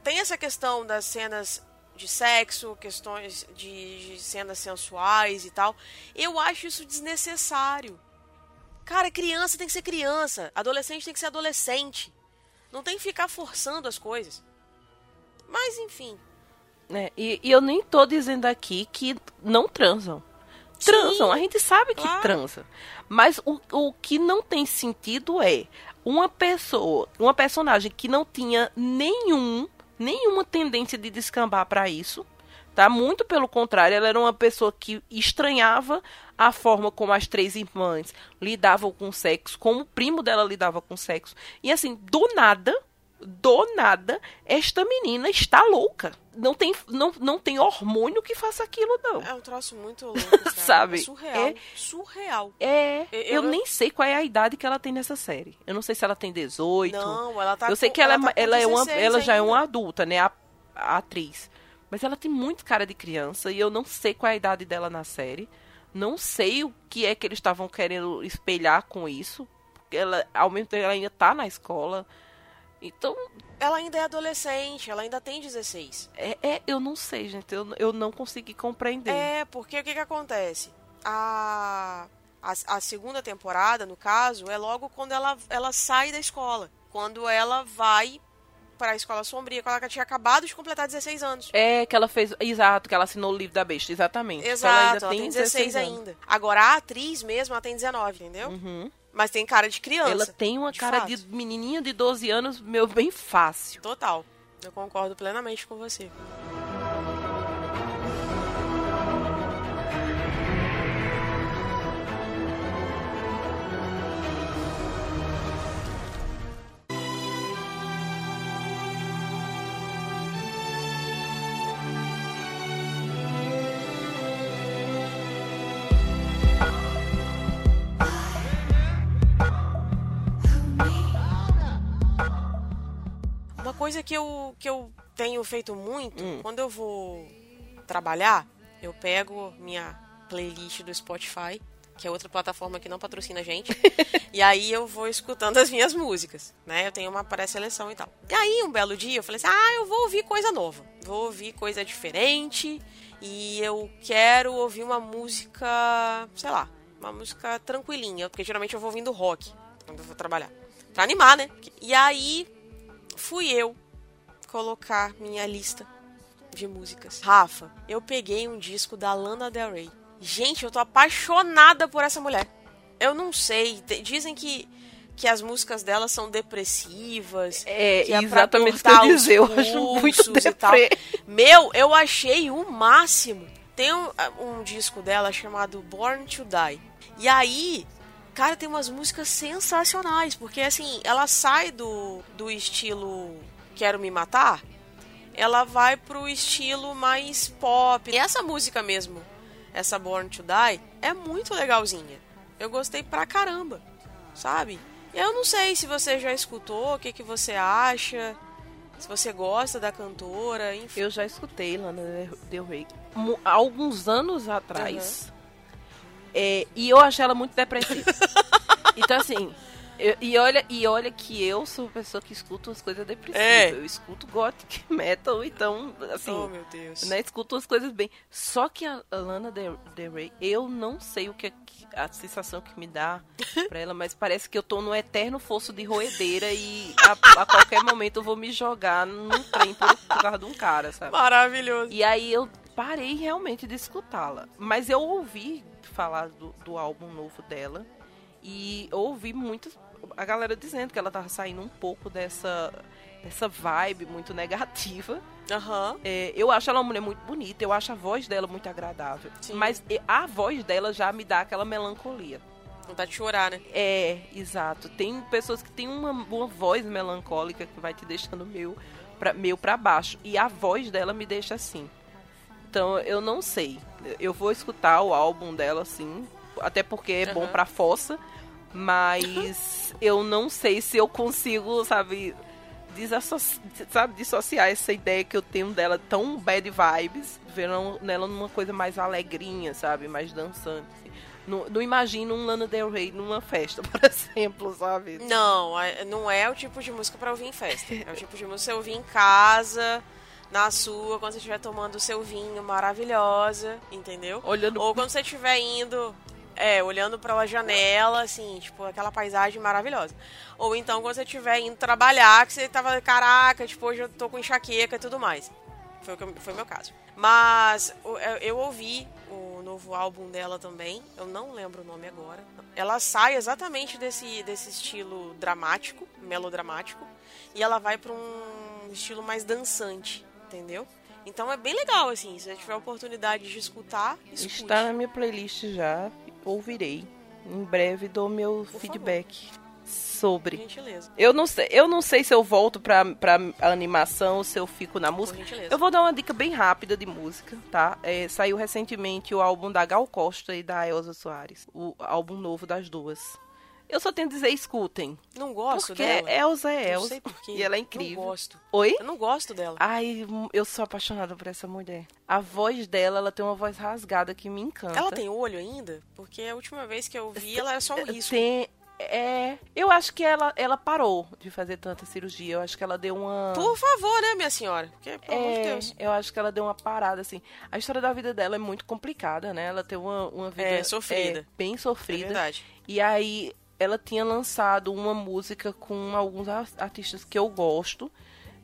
B: tem essa questão das cenas de sexo, questões de, de cenas sensuais e tal. Eu acho isso desnecessário. Cara, criança tem que ser criança, adolescente tem que ser adolescente. Não tem que ficar forçando as coisas. Mas enfim.
C: É, e, e eu nem tô dizendo aqui que não transam. Transam,
B: Sim,
C: a gente sabe que
B: claro.
C: transa. Mas o, o que não tem sentido é uma pessoa, uma personagem que não tinha nenhum, nenhuma tendência de descambar pra isso, tá? Muito pelo contrário, ela era uma pessoa que estranhava a forma como as três irmãs lidavam com o sexo, como o primo dela lidava com o sexo. E assim, do nada, do nada, esta menina está louca. Não tem, não, não tem hormônio que faça aquilo, não.
B: É um troço muito louco, cara.
C: Sabe?
B: É surreal.
C: É-
B: Surreal.
C: É,
B: Eu-
C: eu,
B: eu-
C: nem sei qual é a idade que ela tem nessa série. Eu não sei se ela tem 18.
B: Não, ela tá
C: eu sei
B: com-
C: que ela,
B: ela
C: é,
B: tá com
C: ela, é uma,
B: 16
C: ela já é uma adulta, né? A, a atriz. Mas ela tem muito cara de criança e eu não sei qual é a idade dela na série. Não sei o que é que eles estavam querendo espelhar com isso. porque ela, ao mesmo tempo, ela ainda tá na escola. Então,
B: Ela ainda é adolescente, ela ainda tem 16.
C: é, é- eu não sei, gente. Eu, eu não consegui compreender.
B: É, porque o que, que acontece? A, a, a segunda temporada, no caso, é logo quando ela, ela sai da escola. Quando ela vai pra escola sombria, quando ela tinha acabado de completar 16 anos.
C: É que ela fez. Exato, que ela assinou o livro da besta, exatamente.
B: Exato, ela, tem 16,
C: anos.
B: ainda. Agora, a atriz mesmo, ela tem 19, entendeu?
C: Uhum.
B: Mas tem cara de criança.
C: Ela tem uma
B: de
C: cara
B: fato.
C: de menininha de 12 anos, meu, bem fácil.
B: Total. Eu concordo plenamente com você. Coisa que eu, que eu tenho feito muito,
C: Hum.
B: quando eu vou trabalhar, eu pego minha playlist do Spotify, que é outra plataforma que não patrocina a gente, e aí eu vou escutando as minhas músicas, né? Eu tenho uma pré-seleção e tal. E aí, um belo dia, eu falei assim, ah, eu vou ouvir coisa nova, vou ouvir coisa diferente, e eu quero ouvir uma música, sei lá, uma música tranquilinha, porque geralmente eu vou ouvindo rock quando eu vou trabalhar. Pra animar, né? E aí, fui eu colocar minha lista de músicas. Rafa, eu peguei um disco da Lana Del Rey. Gente, eu tô apaixonada por essa mulher. Eu não sei, dizem que que as músicas dela são depressivas.
C: É
B: que pra
C: exatamente o que eu dizer. Eu acho muito
B: pulsos e tal.
C: deprê.
B: Meu, eu achei o máximo. Tem um, um disco dela chamado Born to Die. E aí, cara, tem umas músicas sensacionais. Porque assim, ela sai do, do estilo Quero Me Matar. Ela vai pro estilo mais pop. E essa música mesmo, essa Born to Die, é muito legalzinha. Eu gostei pra caramba, sabe? Eu não sei se você já escutou, o que, que você acha, se você gosta da cantora, enfim.
C: Eu já escutei Lana Del Rey alguns anos atrás. É, e eu achei ela muito depressiva. então, assim. Eu- e, olha, e olha que eu sou uma pessoa que escuta umas coisas depressivas.
B: É.
C: Eu escuto gothic metal, então, assim.
B: oh, meu Deus.
C: né, escuto as coisas bem. Só que a Lana Del, Del Rey, eu não sei o que é a sensação que me dá pra ela, mas parece que eu tô num eterno fosso de roedeira e a, a qualquer momento eu vou me jogar num trem por, por causa de um cara, sabe?
B: Maravilhoso.
C: E aí eu parei realmente de escutá-la. Mas eu ouvi falar do, do álbum novo dela e ouvi muito a galera dizendo que ela tava saindo um pouco dessa, dessa vibe muito negativa.
B: Aham.
C: É, eu acho ela uma mulher muito bonita, eu acho a voz dela muito agradável.
B: Sim.
C: Mas a voz dela já me dá aquela melancolia.
B: Vontade de chorar, né?
C: É, exato. Tem pessoas que têm uma, uma voz melancólica que vai te deixando meio pra, meio pra baixo. E a voz dela me deixa assim. Então, eu não sei. Eu vou escutar o álbum dela, sim. Até porque é bom
B: Aham.
C: pra fossa. Mas eu não sei se eu consigo, sabe, desassoci- sabe, dissociar essa ideia que eu tenho dela tão bad vibes, vendo nela numa coisa mais alegrinha, sabe, mais dançante. assim. Não, não imagino um Lana Del Rey numa festa, por exemplo, sabe?
B: Não, é- não é o tipo de música pra ouvir em festa. É o tipo de música pra ouvir em casa, na sua, quando você estiver tomando o seu vinho maravilhosa, entendeu?
C: Olhando
B: Ou quando você estiver indo, é, olhando pra janela, assim, tipo, aquela paisagem maravilhosa. Ou então quando você estiver indo trabalhar, que você tava, caraca, tipo, hoje eu tô com enxaqueca e tudo mais. Foi o que foi meu caso. Mas eu, eu ouvi o novo álbum dela também. Eu não lembro o nome agora. Ela sai exatamente desse, desse estilo dramático, melodramático, e ela vai pra um estilo mais dançante, entendeu? Então é bem legal, assim. Se você tiver a oportunidade de escutar, escute.
C: Está na minha playlist já, ouvirei. Em breve dou meu
B: Por
C: feedback
B: Por
C: sobre.
B: gentileza.
C: Eu não sei, eu não sei se eu volto pra, pra animação ou se eu fico na música. Eu vou dar uma dica bem rápida de música, tá? É, saiu recentemente o álbum da Gal Costa e da Elza Soares. O álbum novo das duas. Eu só tenho a dizer, escutem.
B: Não gosto
C: Porque
B: dela.
C: Elza é
B: Não
C: Elza.
B: sei por quê.
C: E ela é
B: Não
C: incrível.
B: gosto.
C: Oi?
B: Eu não gosto dela.
C: Ai, eu sou apaixonada por essa mulher. A voz dela, ela tem uma voz rasgada que me encanta.
B: Ela tem olho ainda? Porque a última vez que eu vi, ela era só um risco.
C: Tem, É, eu acho que ela, ela parou de fazer tanta cirurgia. Eu acho que ela deu uma.
B: Por favor, né, minha senhora? Porque, pelo amor de
C: É,
B: Deus.
C: eu acho que ela deu uma parada, assim. A história da vida dela é muito complicada, né? Ela tem uma, uma vida
B: É, sofrida.
C: é, bem
B: É
C: sofrida.
B: verdade.
C: E aí ela tinha lançado uma música com alguns ar- artistas que eu gosto.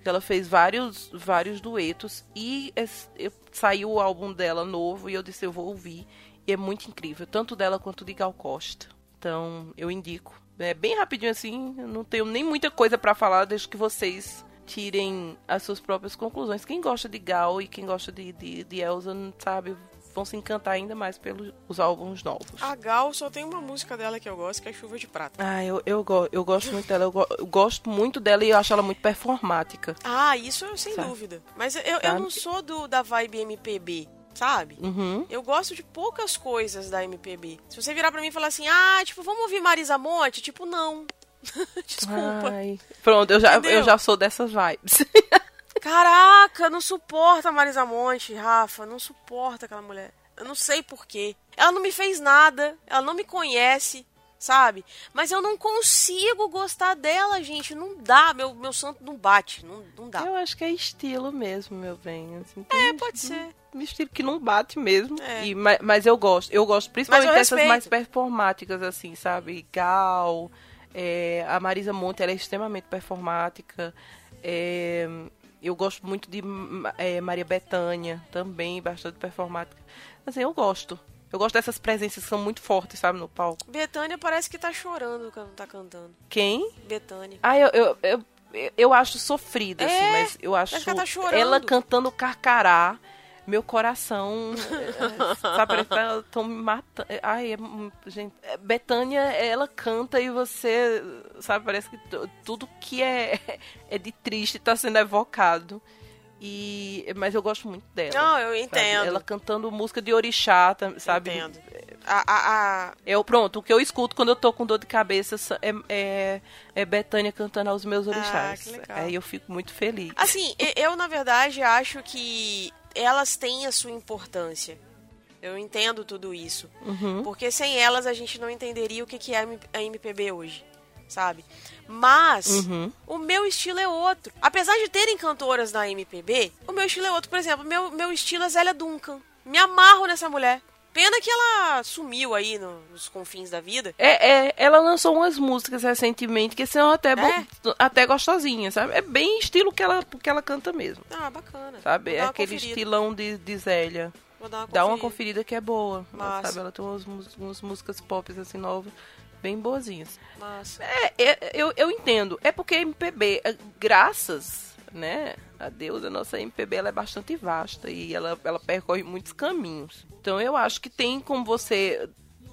C: Ela fez vários, vários duetos e es- eu- saiu o álbum dela novo e eu disse eu vou ouvir. E é muito incrível, tanto dela quanto de Gal Costa. Então eu indico. É bem rapidinho assim, não tenho nem muita coisa pra falar, deixo que vocês tirem as suas próprias conclusões. Quem gosta de Gal e quem gosta de, de, de Elsa, sabe, vão se encantar ainda mais pelos os álbuns novos.
B: A Gal só tem uma música dela que eu gosto, que é Chuva de Prata.
C: Ah, eu, eu, eu gosto muito dela. Eu, go- eu gosto muito dela e eu acho ela muito performática.
B: Ah, isso sem
C: Sabe?
B: dúvida. Mas eu, eu não sou do da vibe MPB, sabe?
C: Uhum.
B: Eu gosto de poucas coisas da MPB. Se você virar pra mim e falar assim, ah, tipo, vamos ouvir Marisa Monte? Tipo, não. Desculpa.
C: Ai, pronto, eu já,
B: Entendeu?
C: eu já sou dessas vibes.
B: Caraca, não suporta a Marisa Monte, Rafa. Não suporta aquela mulher. Eu não sei porquê. Ela não me fez nada. Ela não me conhece, sabe? Mas eu não consigo gostar dela, gente. Não dá. Meu, meu santo não bate. Não, não dá.
C: eu acho que é estilo mesmo, meu bem. assim,
B: É,
C: tem
B: pode ser.
C: um estilo que não bate mesmo.
B: É.
C: E, mas, mas eu gosto. Eu gosto principalmente
B: eu
C: dessas mais performáticas, assim, sabe? Gal, é, a Marisa Monte, ela é extremamente performática. É, eu gosto muito de é, Maria Bethânia, também, bastante performática. Assim, eu gosto. Eu gosto dessas presenças que são muito fortes, sabe, no palco.
B: Betânia parece que tá chorando quando tá cantando.
C: Quem?
B: Betânia.
C: Ah, eu, eu, eu, eu acho sofrida, assim,
B: É,
C: mas eu acho
B: que ela tá chorando.
C: ela cantando carcará, meu coração, sabe, ela tão me matando. Ai, é, gente, é, Betânia, ela canta e você, sabe, parece que tu- tudo que é, é de triste tá sendo evocado. E, mas eu gosto muito dela.
B: Não, eu
C: sabe?
B: entendo.
C: Ela cantando música de orixá, sabe?
B: Entendo. A, a, a-
C: Eu, pronto, o que eu escuto quando eu tô com dor de cabeça é, é, é Betânia cantando aos meus orixás.
B: Ah.
C: Aí eu fico muito feliz.
B: Assim, eu, na verdade, acho que elas têm a sua importância. Eu entendo tudo isso.
C: Uhum.
B: Porque sem elas a gente não entenderia o que que é a MPB hoje, sabe? Mas
C: Uhum.
B: o meu estilo é outro. Apesar de terem cantoras na MPB, o meu estilo é outro. Por exemplo, meu, meu estilo é Zélia Duncan. Me amarro nessa mulher. Pena que ela sumiu aí no- nos confins da vida.
C: É, é, ela lançou umas músicas recentemente que são até,
B: É?
C: até gostosinhas, sabe? É bem estilo que ela, que ela canta mesmo,
B: Ah, bacana.
C: sabe? É aquele
B: conferida.
C: estilão de, de Zélia.
B: Vou dar uma
C: Dá uma
B: conferida.
C: conferida que é boa,
B: Massa.
C: sabe? Ela tem umas, umas músicas pop assim novas, bem boazinhas.
B: Massa.
C: É, é, eu, eu entendo. É porque MPB, é, graças, né, a Deus, a nossa MPB ela é bastante vasta e ela, ela percorre muitos caminhos. Então eu acho que tem como você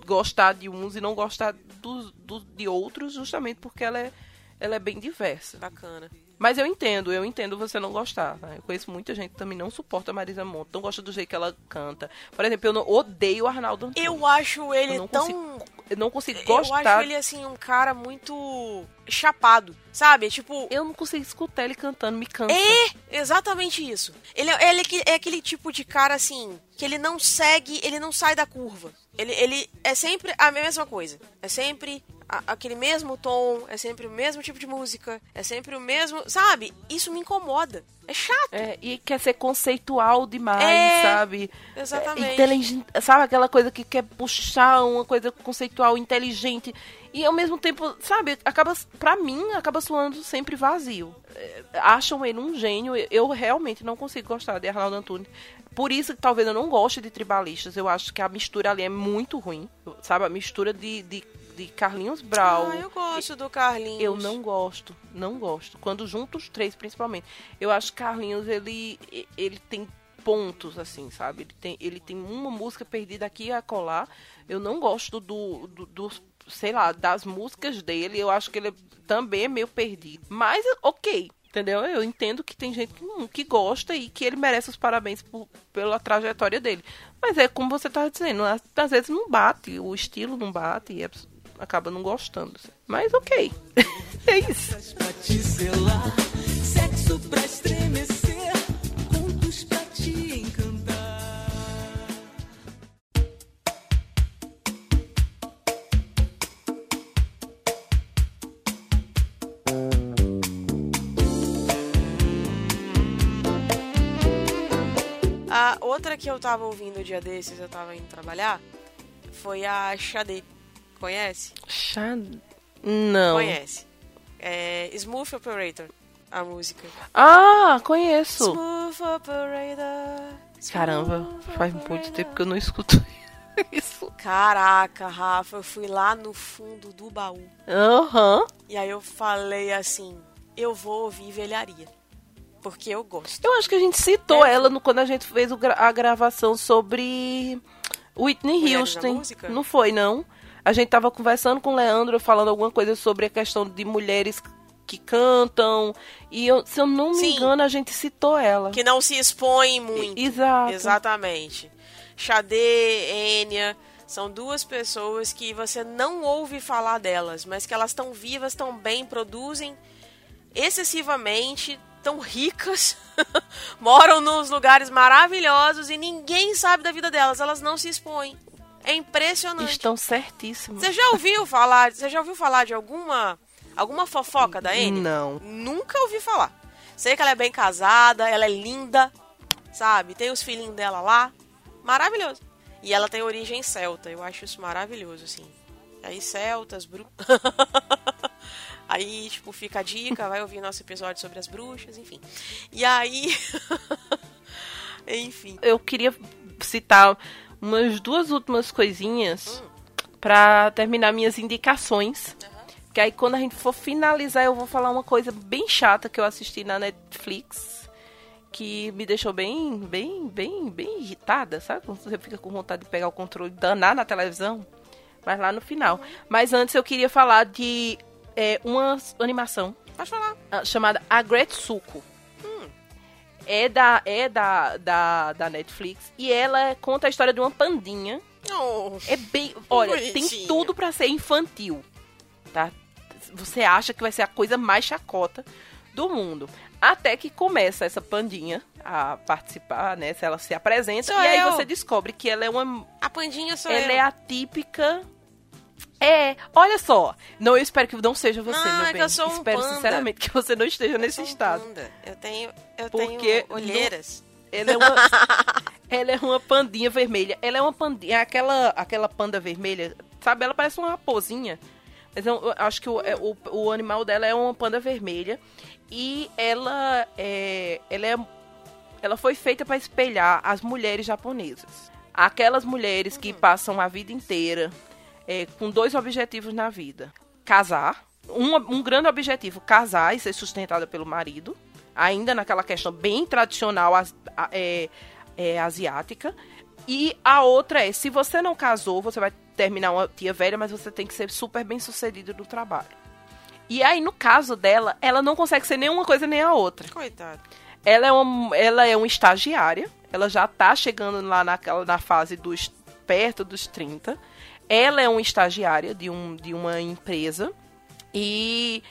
C: gostar de uns e não gostar dos, dos- de outros, justamente porque ela é, ela é bem diversa.
B: Bacana.
C: Mas eu entendo, eu entendo você não gostar. né? Eu conheço muita gente que também não suporta a Marisa Monte, não gosta do jeito que ela canta. Por exemplo, eu não, odeio o Arnaldo Antunes.
B: Eu acho ele
C: Eu
B: tão.
C: consigo- Eu não consigo
B: Eu
C: gostar
B: acho ele, assim, um cara muito chapado, sabe? Tipo,
C: Eu não consigo escutar ele cantando, me cansa.
B: é exatamente isso. Ele, é- ele é que- é aquele tipo de cara, assim, que ele não segue, ele não sai da curva. Ele, ele é sempre a mesma coisa. É sempre a- aquele mesmo tom, é sempre o mesmo tipo de música, é sempre o mesmo. Sabe? Isso me incomoda. É chato.
C: É, e quer ser conceitual demais,
B: É,
C: sabe?
B: exatamente.
C: É, inteligente, sabe aquela coisa que quer puxar uma coisa conceitual, inteligente. E ao mesmo tempo, sabe, acaba, pra mim, acaba soando sempre vazio. É, Acham ele um gênio. Eu realmente não consigo gostar de Arnaldo Antunes. Por isso que talvez eu não goste de tribalistas. Eu acho que a mistura ali é muito ruim. Sabe? A mistura de, de, de Carlinhos Brau.
B: Ah, eu gosto do Carlinhos.
C: Eu não gosto, não gosto. Quando junto os três, principalmente. Eu acho que Carlinhos, ele, ele tem pontos, assim, sabe? Ele tem, ele tem uma música perdida aqui e acolá. Eu não gosto do, do, dos, sei lá, das músicas dele. Eu acho que ele também é meio perdido. Mas, ok, entendeu? Eu entendo que tem gente que, que gosta e que ele merece os parabéns por- pela trajetória dele. Mas é como você tava dizendo, às, às vezes não bate, o estilo não bate e a pessoa acaba não gostando. Mas ok. é isso.
D: Sexo pra estremecer, contos pra te encantar.
B: A outra que eu tava ouvindo o dia desses, eu tava indo trabalhar, foi a Xadê Conhece?
C: Chá... Não.
B: Conhece. É Smooth Operator, a música.
C: Ah, conheço.
B: Smooth Operator. smooth
C: Caramba, faz muito
B: operator.
C: tempo que eu não escuto isso.
B: Caraca, Rafa, eu fui lá no fundo do baú.
C: Aham.
B: E aí eu falei assim, eu vou ouvir velharia. Porque eu gosto.
C: Eu acho que a gente citou
B: É.
C: ela no- quando a gente fez a gravação sobre Whitney
B: Mulheres
C: Houston. Não foi, não. A gente tava conversando com o Leandro, falando alguma coisa sobre a questão de mulheres que cantam. E eu- se eu não me
B: Sim.
C: engano, a gente citou ela.
B: Que não se expõe muito.
C: Exato.
B: Exatamente. Xadê, Enya, são duas pessoas que você não ouve falar delas, mas que elas estão vivas, estão bem, produzem excessivamente, tão ricas, moram nos lugares maravilhosos e ninguém sabe da vida delas, elas não se expõem. É impressionante.
C: Estão certíssimos.
B: Você já ouviu falar, você já ouviu falar de alguma alguma fofoca da Enya?
C: Não.
B: Nunca ouvi falar. Sei que ela é bem casada, ela é linda, sabe? Tem os filhinhos dela lá. Maravilhoso. E ela tem origem celta. Eu acho isso maravilhoso, assim. Aí, celtas, bru... aí, tipo, fica a dica, vai ouvir nosso episódio sobre as bruxas, enfim. E aí... enfim.
C: Eu queria citar umas duas últimas coisinhas pra terminar minhas indicações. Que aí quando a gente for finalizar, eu vou falar uma coisa bem chata que eu assisti na Netflix. Que me deixou bem, bem, bem, bem irritada, sabe? Quando você fica com vontade de pegar o controle e danar na televisão. Mas lá no final. Mas antes eu queria falar de é, uma animação
B: Pode falar.
C: ah, chamada Agretsuko. É, da, é da, da, da Netflix. E ela conta a história de uma pandinha.
B: Oh,
C: É bem. Olha, tem
B: Bonitinha.
C: tudo pra ser infantil. Tá? Você acha que vai ser a coisa mais chacota do mundo. Até que começa essa pandinha a participar, né? Se ela se apresenta.
B: Sou
C: e aí
B: eu.
C: você descobre que ela é uma
B: a pandinha sou
C: ela
B: eu.
C: é a típica. É, olha só. Não, eu espero que não seja você, meu
B: é que
C: bem.
B: eu sou um
C: espero
B: panda.
C: sinceramente que você não esteja nesse
B: Sou um
C: estado.
B: panda. Eu tenho, eu
C: Porque
B: tenho olheiras.
C: Ela é uma, ela é uma pandinha vermelha. Ela é uma pandinha, é aquela, aquela panda vermelha, sabe? Ela parece uma raposinha. Mas eu, eu acho que o, é, o, o animal dela é uma panda vermelha. E ela é, ela é, ela foi feita para espelhar as mulheres japonesas. Aquelas mulheres que passam a vida inteira é, com dois objetivos na vida: casar, um, um grande objetivo, casar e ser sustentada pelo marido, ainda naquela questão bem tradicional é, é, asiática. E a outra é: se você não casou, você vai terminar uma tia velha, mas você tem que ser super bem sucedido no trabalho. E aí, no caso dela, ela não consegue ser nenhuma coisa nem a outra.
B: Coitado.
C: Ela é uma, ela é uma estagiária. Ela já tá chegando lá naquela, na fase dos perto dos 30. Ela é uma estagiária de, um, de uma empresa. E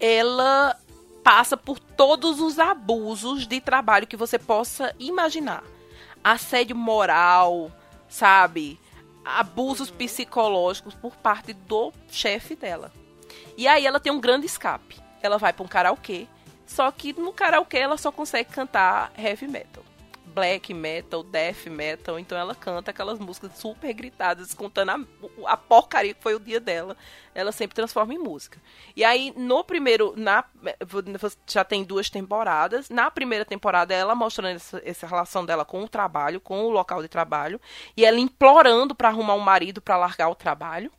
C: ela passa por todos os abusos de trabalho que você possa imaginar. Assédio moral, sabe? Abusos psicológicos por parte do chefe dela. E aí ela tem um grande escape. Ela vai pra um karaokê, só que no karaokê ela só consegue cantar heavy metal. Black metal, death metal, então ela canta aquelas músicas super gritadas, contando a, a porcaria que foi o dia dela. Ela sempre transforma em música. E aí, no primeiro, na já tem duas temporadas. Na primeira temporada, ela mostrando essa, essa relação dela com o trabalho, com o local de trabalho, e ela implorando pra arrumar um marido pra largar o trabalho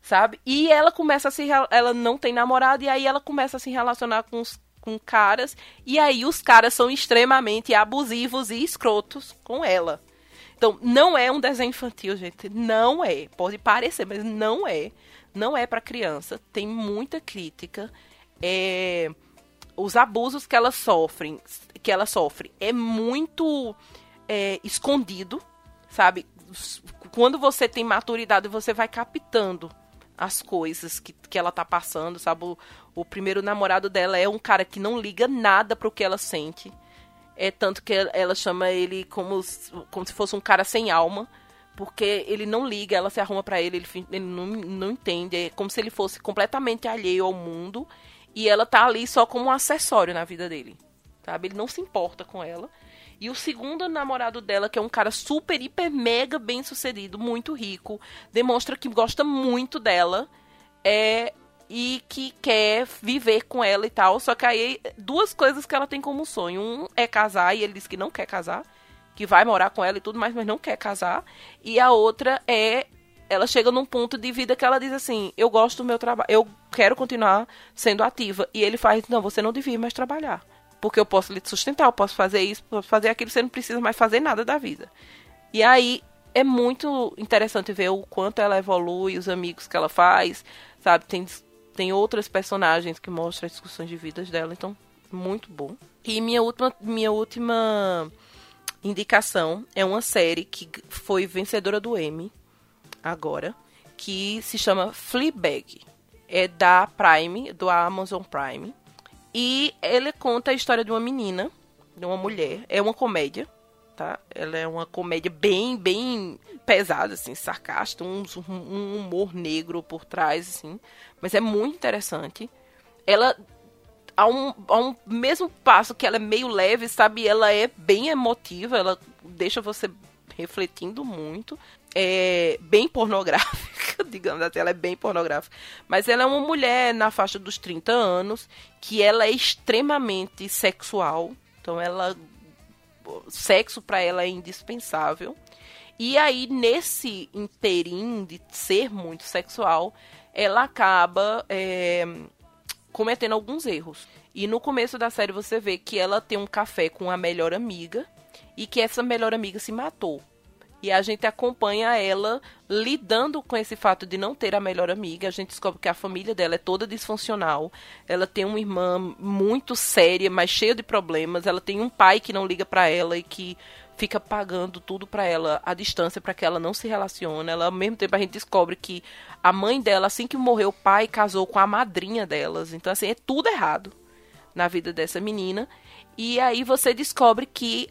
C: sabe? E ela começa a se. Ela não tem namorado, e aí ela começa a se relacionar com, os, com caras, e aí os caras são extremamente abusivos e escrotos com ela. Então, não é um desenho infantil, gente. Não é. Pode parecer, mas não é. Não é pra criança. Tem muita crítica. É, Os abusos que ela sofre, que ela sofre é muito é, escondido, sabe? Quando você tem maturidade, você vai captando as coisas que, que ela tá passando, sabe? O, o primeiro namorado dela é um cara que não liga nada pro que ela sente. É tanto que ela- chama ele como, como se fosse um cara sem alma. Porque ele não liga, ela se arruma pra ele, ele, ele não, não entende. É como se ele fosse completamente alheio ao mundo. E ela tá ali só como um acessório na vida dele. sabe? Ele não se importa com ela. E o segundo namorado dela, que é um cara super, hiper, mega bem sucedido, muito rico, demonstra que gosta muito dela. É, e que quer viver com ela e tal. Só que aí, duas coisas que ela tem como sonho. Um é casar, e ele diz que não quer casar. Que vai morar com ela e tudo mais, mas não quer casar. E a outra é. Ela chega num ponto de vida que ela diz assim: Eu gosto do meu trabalho, eu quero continuar sendo ativa. E ele faz: Não, você não devia mais trabalhar. Porque eu posso lhe sustentar, eu posso fazer isso, posso fazer aquilo, você não precisa mais fazer nada da vida. E aí é muito interessante ver o quanto ela evolui, os amigos que ela faz, sabe? Tem tem outras personagens que mostram as discussões de vidas dela, então muito bom. E minha última, minha última indicação é uma série que foi vencedora do Emmy agora, que se chama Fleabag. É da Prime, do Amazon Prime. E ele conta a história de uma menina, de uma mulher. É uma comédia, tá? Ela é uma comédia bem, bem pesada, assim, sarcástica, um, um humor negro por trás, assim. Mas é muito interessante. Ela, a um, a um mesmo passo que ela é meio leve, sabe? Ela é bem emotiva, ela deixa você refletindo muito. É bem pornográfica, digamos assim, ela é bem pornográfica. Mas ela é uma mulher na faixa dos 30 anos, que ela é extremamente sexual. Então ela sexo para ela é indispensável. E aí, nesse interim de ser muito sexual, ela acaba é, cometendo alguns erros. E no começo da série você vê que ela tem um café com a melhor amiga e que essa melhor amiga se matou. E a gente acompanha ela lidando com esse fato de não ter a melhor amiga. A gente descobre que a família dela é toda disfuncional. Ela tem uma irmã muito séria, mas cheia de problemas. Ela tem um pai que não liga para ela e que fica pagando tudo para ela à distância para que ela não se relacione. Ela, ao mesmo tempo, a gente descobre que a mãe dela, assim que morreu, o pai casou com a madrinha delas. Então, assim, é tudo errado na vida dessa menina. E aí você descobre que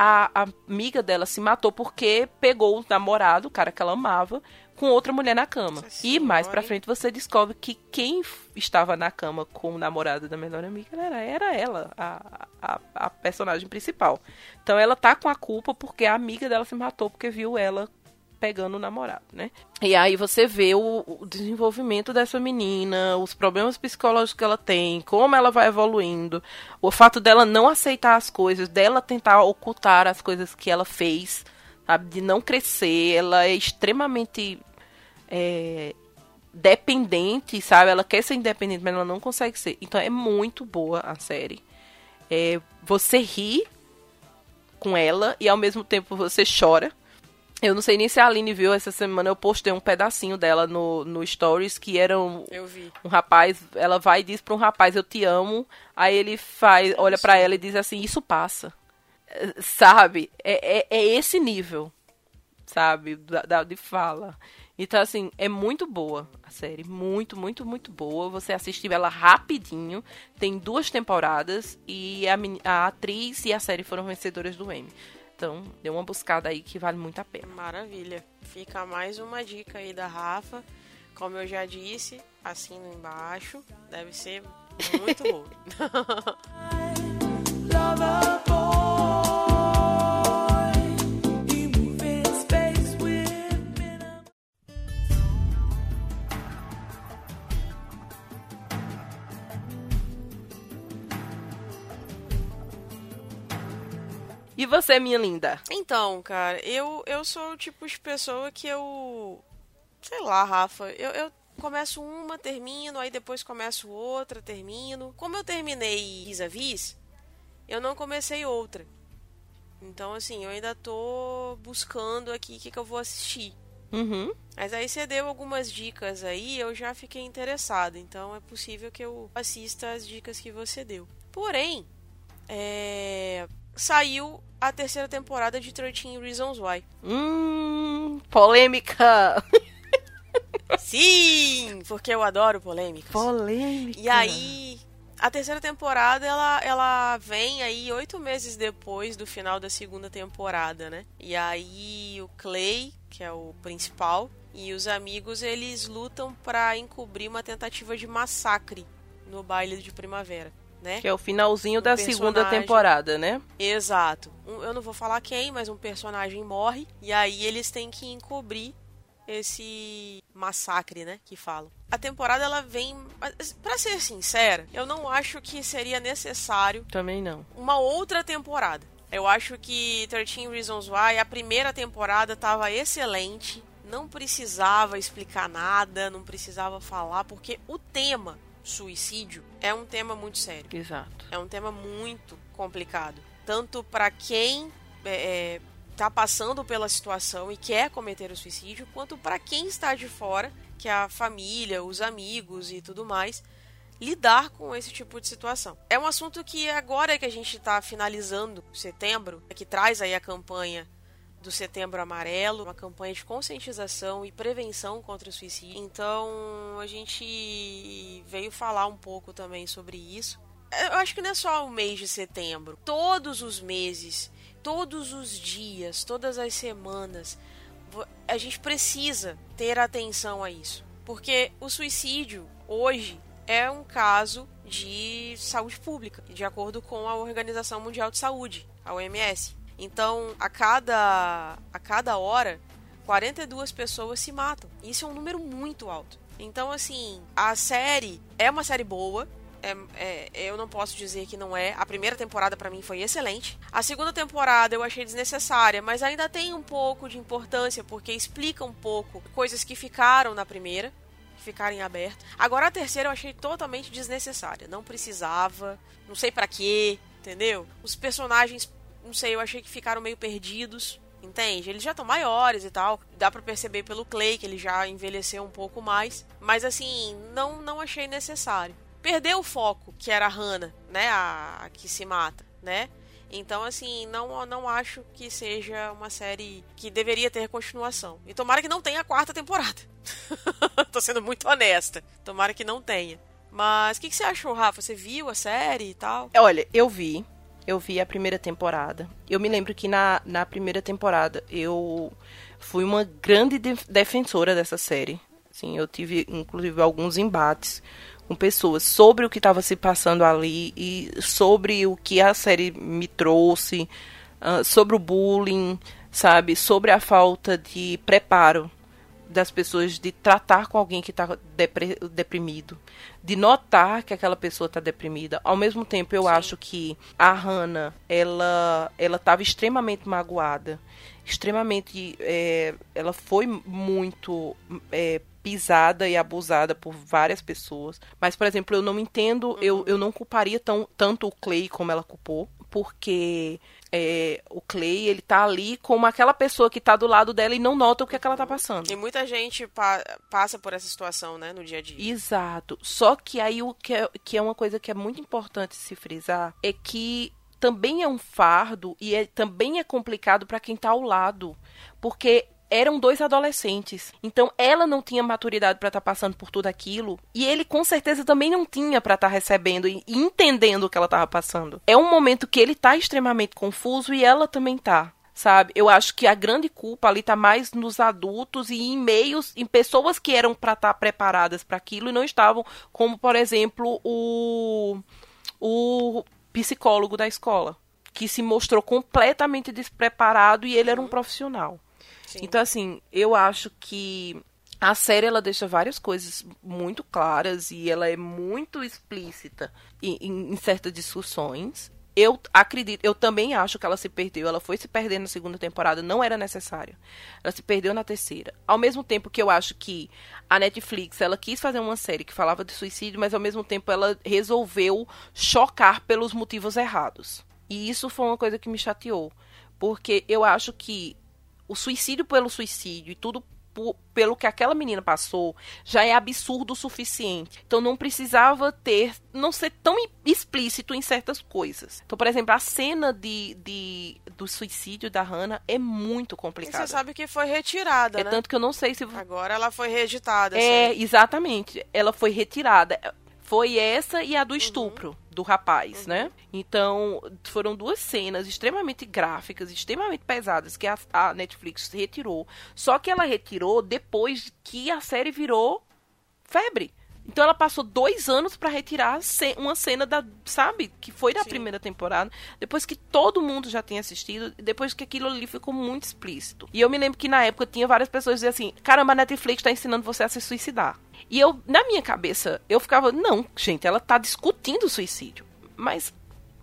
C: a, a amiga dela se matou porque pegou o namorado, o cara que ela amava, com outra mulher na cama.
B: Nossa
C: e mais
B: senhora,
C: pra frente você descobre que quem estava na cama com o namorado da melhor amiga era, era ela, a, a, a personagem principal. Então ela tá com a culpa porque a amiga dela se matou porque viu ela pegando o namorado, né? E aí você vê o, o desenvolvimento dessa menina, os problemas psicológicos que ela tem, como ela vai evoluindo, o fato dela não aceitar as coisas, dela tentar ocultar as coisas que ela fez, sabe? De não crescer, ela é extremamente é, dependente, sabe? Ela quer ser independente, mas ela não consegue ser. Então é muito boa a série. É, você ri com ela e ao mesmo tempo você chora. Eu não sei nem se a Aline viu essa semana, eu postei um pedacinho dela no, no Stories, que era um,
B: Eu vi.
C: um rapaz, ela vai e diz pra um rapaz, eu te amo, aí ele faz, olha pra ela e diz assim, isso passa. Sabe? É, é, é esse nível, sabe? Da, da- de fala. Então, assim, é muito boa a série. Muito, muito, muito boa. Você assiste ela rapidinho. Tem duas temporadas. E a, a atriz e a série foram vencedoras do Emmy. Então, dê uma buscada aí que vale muito a pena.
B: Maravilha. Fica mais uma dica aí da Rafa. Como eu já disse, assino embaixo. Deve ser muito bom.
C: E você, minha linda?
B: Então, cara, eu, eu sou o tipo de pessoa que eu. Sei lá, Rafa. Eu, eu começo uma, termino, aí depois começo outra, termino. Como eu terminei vis-a-vis, eu não comecei outra. Então, assim, eu ainda tô buscando aqui o que, que eu vou assistir.
C: Uhum.
B: Mas aí você deu algumas dicas aí, eu já fiquei interessada. Então é possível que eu assista as dicas que você deu. Porém, é, saiu a terceira temporada de 13 Reasons Why.
C: Hum, polêmica.
B: Sim, porque eu adoro polêmicas.
C: Polêmica.
B: E aí, a terceira temporada, ela, ela vem aí oito meses depois do final da segunda temporada, né? E aí o Clay, que é o principal, e os amigos, eles lutam pra encobrir uma tentativa de massacre no baile de primavera. Né?
C: Que é o finalzinho
B: Um
C: da segunda
B: personagem.
C: temporada, né?
B: Exato. Um- eu não vou falar quem, mas um personagem morre e aí eles têm que encobrir esse massacre, né, que falam. A temporada ela vem, mas, pra ser sincera, eu não acho que seria necessário
C: Também não.
B: uma outra temporada. Eu acho que 13 Reasons Why, a primeira temporada tava excelente, não precisava explicar nada, não precisava falar, porque o tema suicídio é um tema muito sério.
C: Exato.
B: É um tema muito complicado. Tanto para quem é, é, tá passando pela situação e quer cometer o suicídio, quanto para quem está de fora, que é a família, os amigos e tudo mais, lidar com esse tipo de situação. É um assunto que agora que a gente está finalizando setembro, que traz aí a campanha do Setembro Amarelo, uma campanha de conscientização e prevenção contra o suicídio. Então, a gente veio falar um pouco também sobre isso. Eu acho que não é só o mês de setembro. Todos os meses, todos os dias, todas as semanas, a gente precisa ter atenção a isso. Porque o suicídio, hoje, é um caso de saúde pública, de acordo com a Organização Mundial de Saúde, a OMS. Então, a cada, a cada hora, 42 pessoas se matam. Isso é um número muito alto. Então, assim, a série é uma série boa. É, é, eu não posso dizer que não é. A primeira temporada pra mim foi excelente. A segunda temporada eu achei desnecessária, mas ainda tem um pouco de importância porque explica um pouco coisas que ficaram na primeira, que ficaram em aberto. Agora a terceira eu achei totalmente desnecessária. Não precisava, não sei pra quê, entendeu? Os personagens, não sei, eu achei que ficaram meio perdidos. Entende? Eles já estão maiores e tal. Dá pra perceber pelo Clay que ele já envelheceu um pouco mais. Mas assim, não, não achei necessário. Perdeu o foco, que era a Hannah, né? A, a que se mata, né? Então, assim, não, não acho que seja uma série que deveria ter continuação. E tomara que não tenha a quarta temporada. Tô sendo muito honesta. Tomara que não tenha. Mas o que, que você achou, Rafa? Você viu a série e tal?
C: Olha, eu vi. Eu vi a primeira temporada. Eu me lembro que na, na primeira temporada eu fui uma grande de- defensora dessa série. Sim, eu tive, inclusive, alguns embates com pessoas sobre o que estava se passando ali e sobre o que a série me trouxe, ah, sobre o bullying, sabe? Sobre a falta de preparo das pessoas de tratar com alguém que está deprimido, de notar que aquela pessoa está deprimida. Ao mesmo tempo, eu acho que a Hannah, ela, ela estava extremamente magoada, extremamente, é, ela foi muito é, pisada e abusada por várias pessoas. Mas, por exemplo, eu não entendo, eu, eu não culparia tão, tanto o Clay como ela culpou, porque é, o Clay, ele tá ali como aquela pessoa que tá do lado dela e não nota o que, é que ela tá passando.
B: E muita gente pa- passa por essa situação, né, no dia a dia.
C: Exato. Só que aí o que é, que é uma coisa que é muito importante se frisar é que também é um fardo e é, também é complicado para quem tá ao lado, porque eram dois adolescentes. Então ela não tinha maturidade para estar passando por tudo aquilo e ele com certeza também não tinha para estar recebendo e entendendo o que ela estava passando. É um momento que ele tá extremamente confuso e ela também tá. Sabe? Eu acho que a grande culpa ali tá mais nos adultos e em meios, em pessoas que eram para estar preparadas para aquilo e não estavam, como por exemplo o o psicólogo da escola, que se mostrou completamente despreparado e ele era um profissional.
B: Sim.
C: Então, assim, eu acho que a série ela deixa várias coisas muito claras e ela é muito explícita em, em- em certas discussões. Eu acredito, eu também acho que ela se perdeu. Ela foi se perder na segunda temporada, não era necessário. Ela se perdeu na terceira. Ao mesmo tempo que eu acho que a Netflix, ela quis fazer uma série que falava de suicídio, mas ao mesmo tempo ela resolveu chocar pelos motivos errados. E isso foi uma coisa que me chateou, porque eu acho que o suicídio pelo suicídio e tudo pelo que aquela menina passou já é absurdo o suficiente. Então não precisava ter, não ser tão explícito em certas coisas. Então, por exemplo, a cena de, de do suicídio da Hannah é muito
B: E
C: complicada.
B: você sabe que foi retirada,
C: é
B: né?
C: tanto que eu não sei se
B: Agora ela foi reeditada.
C: é,
B: assim.
C: exatamente. Ela foi retirada. Foi essa e a
B: Uhum.
C: do estupro do rapaz, né? Então, foram duas cenas extremamente gráficas, extremamente pesadas que a, a Netflix retirou. Só que ela retirou depois que a série virou febre. Então ela passou dois anos pra retirar uma cena da, sabe, que foi da
B: Sim.
C: primeira temporada, depois que todo mundo já tinha assistido, depois que aquilo ali ficou muito explícito. E eu me lembro que na época tinha várias pessoas diziam assim: caramba, a Netflix tá ensinando você a se suicidar. E eu, na minha cabeça, eu ficava, não, gente, ela tá discutindo o suicídio. Mas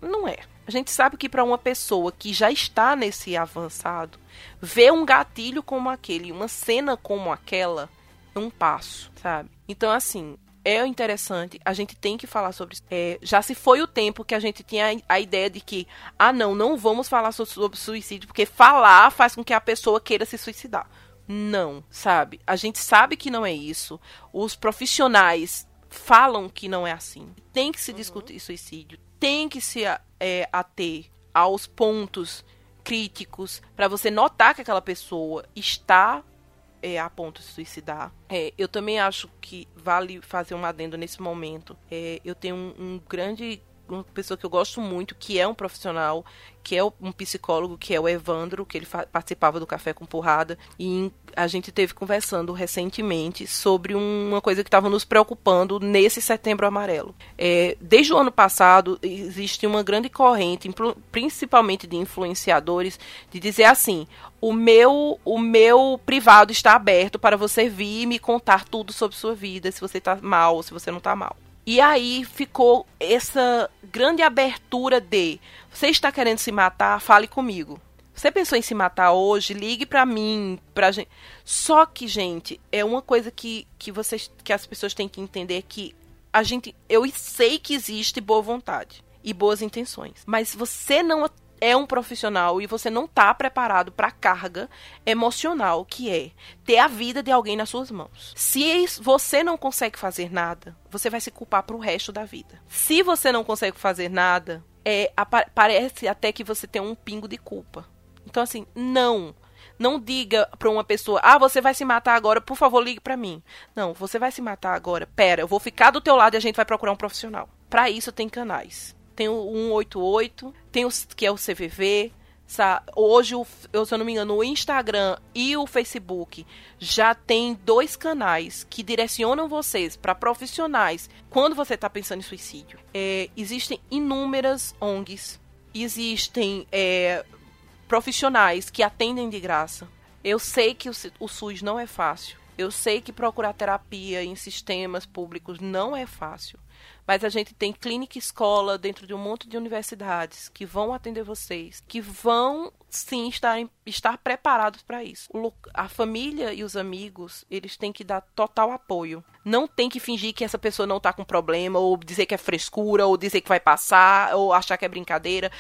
C: não é. A gente sabe que para uma pessoa que já está nesse avançado, ver um gatilho como aquele, uma cena como aquela, é um passo, sabe? Então, assim, é interessante, a gente tem que falar sobre isso. É, já se foi o tempo que a gente tinha a- ideia de que, ah, não, não vamos falar so- sobre suicídio, porque falar faz com que a pessoa queira se suicidar. Não, sabe? A gente sabe que não é isso. Os profissionais falam que não é assim. Tem que se discutir suicídio, tem que se é, ater aos pontos críticos para você notar que aquela pessoa está é, a ponto de se suicidar. É, eu também acho que vale fazer um adendo nesse momento. É, eu tenho um, um grande uma pessoa que eu gosto muito, que é um profissional, que é um psicólogo, que é o Evandro, que ele participava do Café com Porrada, e a gente teve conversando recentemente sobre uma coisa que estava nos preocupando nesse Setembro Amarelo. É, desde o ano passado, existe uma grande corrente, principalmente de influenciadores, de dizer assim: o meu, o meu privado está aberto para você vir e me contar tudo sobre sua vida, se você está mal se você não está mal. E aí ficou essa grande abertura de você está querendo se matar, fale comigo. Você pensou em se matar hoje? Ligue pra mim, pra gente. Só que, gente, é uma coisa que, que vocês que as pessoas têm que entender que a gente eu sei que existe boa vontade e boas intenções, mas você não é um profissional e você não tá preparado para a carga emocional que é ter a vida de alguém nas suas mãos. Se você não consegue fazer nada, você vai se culpar pro resto da vida. Se você não consegue fazer nada, é, parece até que você tem um pingo de culpa. Então assim, não. Não diga pra uma pessoa, ah, você vai se matar agora, por favor, ligue pra mim. Não, você vai se matar agora. Pera, eu vou ficar do teu lado e a gente vai procurar um profissional. Pra isso tem canais. Tem o 188, tem o que é o CVV. sa- Hoje, eu, se eu não me engano, o Instagram e o Facebook já tem dois canais que direcionam vocês para profissionais quando você está pensando em suicídio. É, existem inúmeras ONGs, existem é, profissionais que atendem de graça. Eu sei que o, o SUS não é fácil. Eu sei que procurar terapia em sistemas públicos não é fácil. Mas a gente tem clínica e escola dentro de um monte de universidades que vão atender vocês, que vão sim estar, estar preparados para isso. A família e os amigos, eles têm que dar total apoio. Não tem que fingir que essa pessoa não tá com problema, ou dizer que é frescura, ou dizer que vai passar, ou achar que é brincadeira.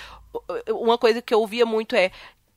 C: Uma coisa que eu ouvia muito é: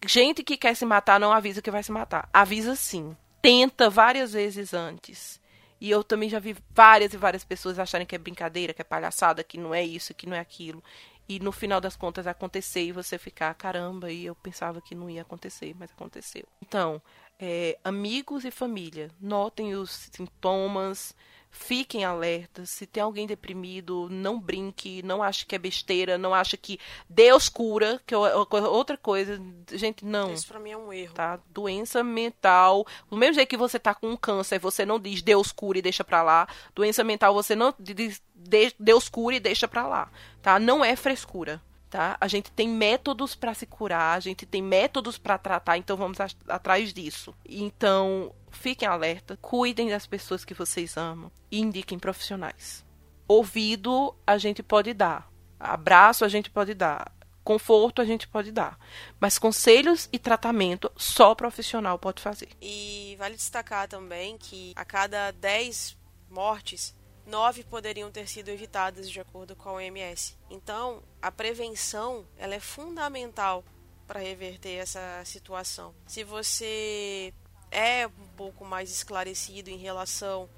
C: gente que quer se matar não avisa que vai se matar. Avisa sim. Tenta várias vezes antes. E eu também já vi várias e várias pessoas acharem que é brincadeira, que é palhaçada, que não é isso, que não é aquilo. E no final das contas acontecer e você ficar, caramba, e eu pensava que não ia acontecer, mas aconteceu. Então, é, amigos e família, notem os sintomas, fiquem alertas. Se tem alguém deprimido, não brinque, não ache que é besteira, não ache que Deus cura, que é outra coisa. Gente, não
B: Isso pra mim é um erro.
C: tá? Doença mental. Do mesmo jeito que você tá com um câncer, você não diz Deus cura e deixa pra lá. Doença mental, você não diz de- Deus cura e deixa pra lá, tá? Não é frescura, tá? A gente tem métodos pra se curar, a gente tem métodos pra tratar, então vamos atrás disso. Então, fiquem alerta, cuidem das pessoas que vocês amam e indiquem profissionais. Ouvido a gente pode dar, abraço a gente pode dar, conforto a gente pode dar, mas conselhos e tratamento só profissional pode fazer.
B: E vale destacar também que a cada 10 mortes, 9 poderiam ter sido evitadas de acordo com a OMS. Então, a prevenção ela é fundamental para reverter essa situação. Se você é um pouco mais esclarecido em relação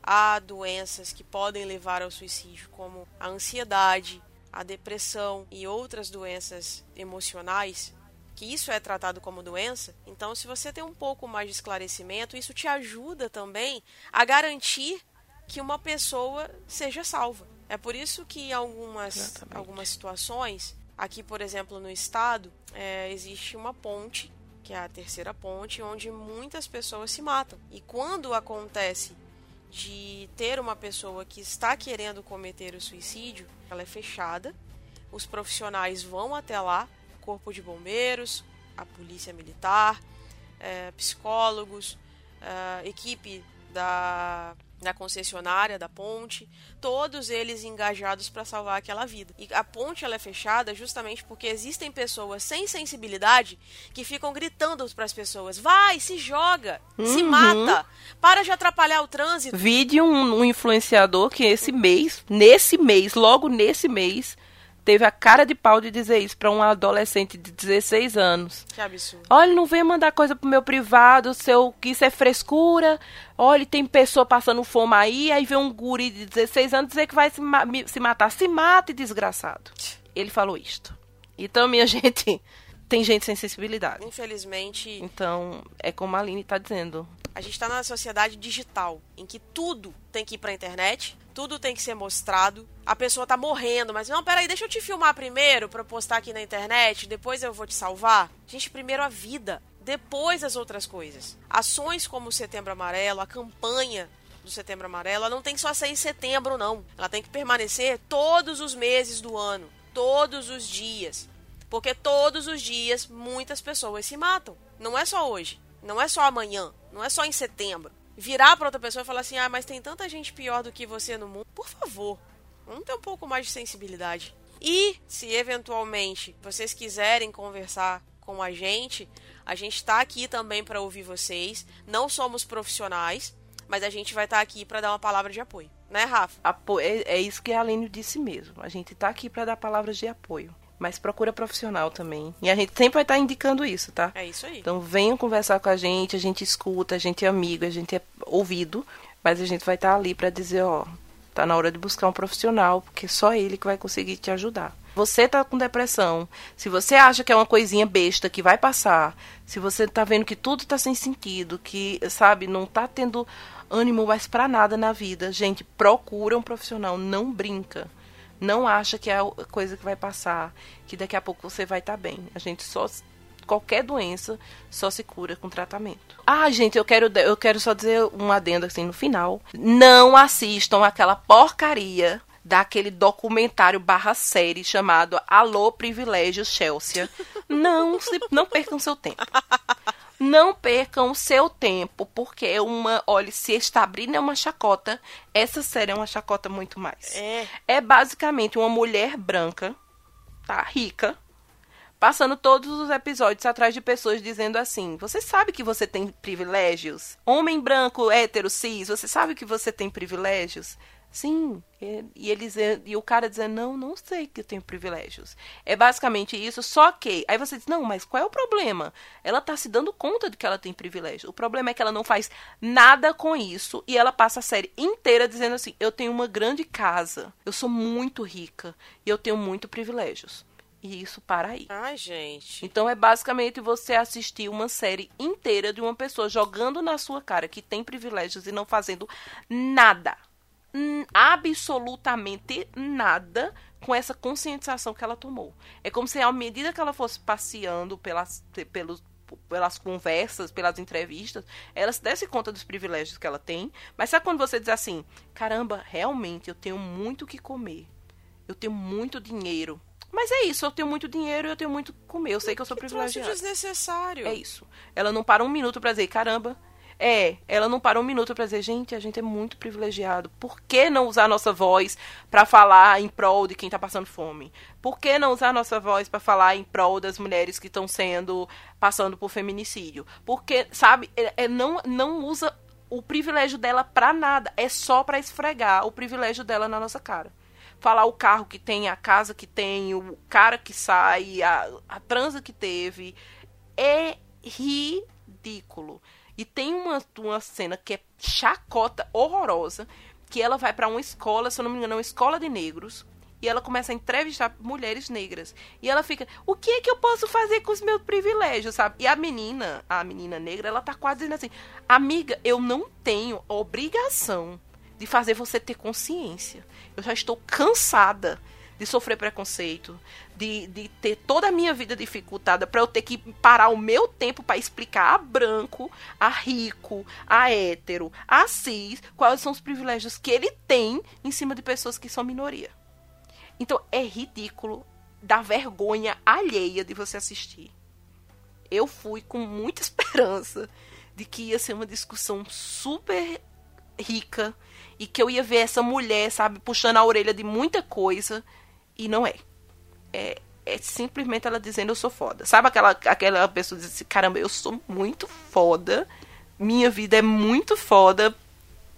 B: a doenças que podem levar ao suicídio, como a ansiedade, a depressão e outras doenças emocionais, que isso é tratado como doença, então se você tem um pouco mais de esclarecimento, isso te ajuda também a garantir que uma pessoa seja salva. É por isso que em algumas,
C: Exatamente.
B: algumas situações, aqui por exemplo no estado, é, existe uma ponte, que é a terceira ponte, onde muitas pessoas se matam. E quando acontece de ter uma pessoa que está querendo cometer o suicídio, ela é fechada. Os profissionais vão até lá, corpo de bombeiros, a polícia militar, é, psicólogos, é, equipe da, da concessionária, da ponte, todos eles engajados para salvar aquela vida. E a ponte ela é fechada justamente porque existem pessoas sem sensibilidade que ficam gritando para as pessoas: vai, se joga, se
C: Uhum.
B: mata, para de atrapalhar o trânsito.
C: Vi de um, um influenciador que esse mês, nesse mês, logo nesse mês, teve a cara de pau de dizer isso pra um adolescente de 16 anos.
B: Que absurdo.
C: Olha, não venha mandar coisa pro meu privado, seu, que isso é frescura. Olha, tem pessoa passando fome aí, aí vem um guri de 16 anos dizer que vai se, ma- se matar. Se mate, desgraçado. Ele falou isto. Então, minha gente, tem gente sem sensibilidade.
B: Infelizmente,
C: Então, é como a Aline tá dizendo.
B: a gente está na sociedade digital, em que tudo tem que ir pra internet, tudo tem que ser mostrado. A pessoa tá morrendo, mas não, peraí, deixa eu te filmar primeiro pra eu postar aqui na internet, depois eu vou te salvar. Gente, primeiro a vida, depois as outras coisas. Ações como o Setembro Amarelo, a campanha do Setembro Amarelo, ela não tem só ser em setembro, não. Ela tem que permanecer todos os meses do ano, todos os dias. Porque todos os dias muitas pessoas se matam. Não é só hoje, não é só amanhã, não é só em setembro. Virar pra outra pessoa e falar assim: "Ah, mas tem tanta gente pior do que você no mundo". Por favor, vamos ter um pouco mais de sensibilidade. E se eventualmente vocês quiserem conversar com a gente, a gente está aqui também para ouvir vocês. Não somos profissionais, mas a gente vai estar aqui para dar uma palavra de apoio, né, Rafa?
C: Apo- É, é isso que a Aline disse mesmo. A gente tá aqui pra dar palavras de apoio. Mas procura profissional também. E a gente sempre vai estar indicando isso, tá?
B: É isso aí.
C: Então venham conversar com a gente, a gente escuta, a gente é amigo, a gente é ouvido, mas a gente vai estar ali pra dizer, ó, tá na hora de buscar um profissional, porque só ele que vai conseguir te ajudar. Você tá com depressão, se você acha que é uma coisinha besta que vai passar, se você tá vendo que tudo tá sem sentido, que, sabe, não tá tendo ânimo mais pra nada na vida, gente, procura um profissional, não brinca. Não acha que é a coisa que vai passar, que daqui a pouco você vai estar bem. A gente só qualquer doença só se cura com tratamento. Ah, gente, eu quero eu quero só dizer um adendo assim no final. Não assistam aquela porcaria daquele documentário barra série chamado Alô Privilégio Chelsea. Não, se, não percam seu tempo. Não percam o seu tempo, porque é uma. Olha, se está abrindo é uma chacota, essa série é uma chacota muito mais.
B: É.
C: É basicamente uma mulher branca, tá? Rica, passando todos os episódios atrás de pessoas dizendo assim: Você sabe que você tem privilégios? Homem branco, hétero, cis, você sabe que você tem privilégios? Sim. E, eles, e o cara dizendo: Não, não sei que eu tenho privilégios. É basicamente isso, só que. Aí você diz: Não, mas qual é o problema? Ela tá se dando conta de que ela tem privilégio. O problema é que ela não faz nada com isso e ela passa a série inteira dizendo assim: Eu tenho uma grande casa, eu sou muito rica e eu tenho muito privilégios. E isso para aí.
B: Ai, gente.
C: Então é basicamente você assistir uma série inteira de uma pessoa jogando na sua cara que tem privilégios e não fazendo nada. Absolutamente nada com essa conscientização que ela tomou. É como se à medida que ela fosse passeando pelas, pelos, pelas conversas, pelas entrevistas, ela se desse conta dos privilégios que ela tem. Mas sabe quando você diz assim: caramba, realmente eu tenho muito o que comer, eu tenho muito dinheiro. Mas é isso, eu tenho muito dinheiro e eu tenho muito o que comer. Eu sei que eu sou privilegiada.
B: desnecessário.
C: É isso. Ela não para um minuto pra dizer, caramba. É, ela não para um minuto pra dizer, gente, a gente é muito privilegiado. Por que não usar nossa voz pra falar em prol de quem tá passando fome? Por que não usar nossa voz pra falar em prol das mulheres que estão sendo passando por feminicídio? Porque, sabe, é, é, não não usa o privilégio dela pra nada, é só pra esfregar o privilégio dela na nossa cara falar o carro que tem, a casa que tem, o cara que sai, a, a transa que teve. É ridículo. E tem uma, uma cena que é chacota horrorosa, que ela vai para uma escola, se eu não me engano, é uma escola de negros, e ela começa a entrevistar mulheres negras. E ela fica, o que é que eu posso fazer com os meus privilégios, sabe? E a menina, a menina negra, ela tá quase dizendo assim, amiga, eu não tenho obrigação de fazer você ter consciência. Eu já estou cansada de sofrer preconceito, de, de ter toda a minha vida dificultada pra eu ter que parar o meu tempo pra explicar a branco, a rico, a hétero, a cis, quais são os privilégios que ele tem em cima de pessoas que são minoria. Então é ridículo, dá vergonha alheia de você assistir. Eu fui com muita esperança de que ia ser uma discussão super rica e que eu ia ver essa mulher, sabe, puxando a orelha de muita coisa e não é. É, é simplesmente ela dizendo eu sou foda. Sabe aquela, aquela pessoa que diz assim, caramba, eu sou muito foda, minha vida é muito foda,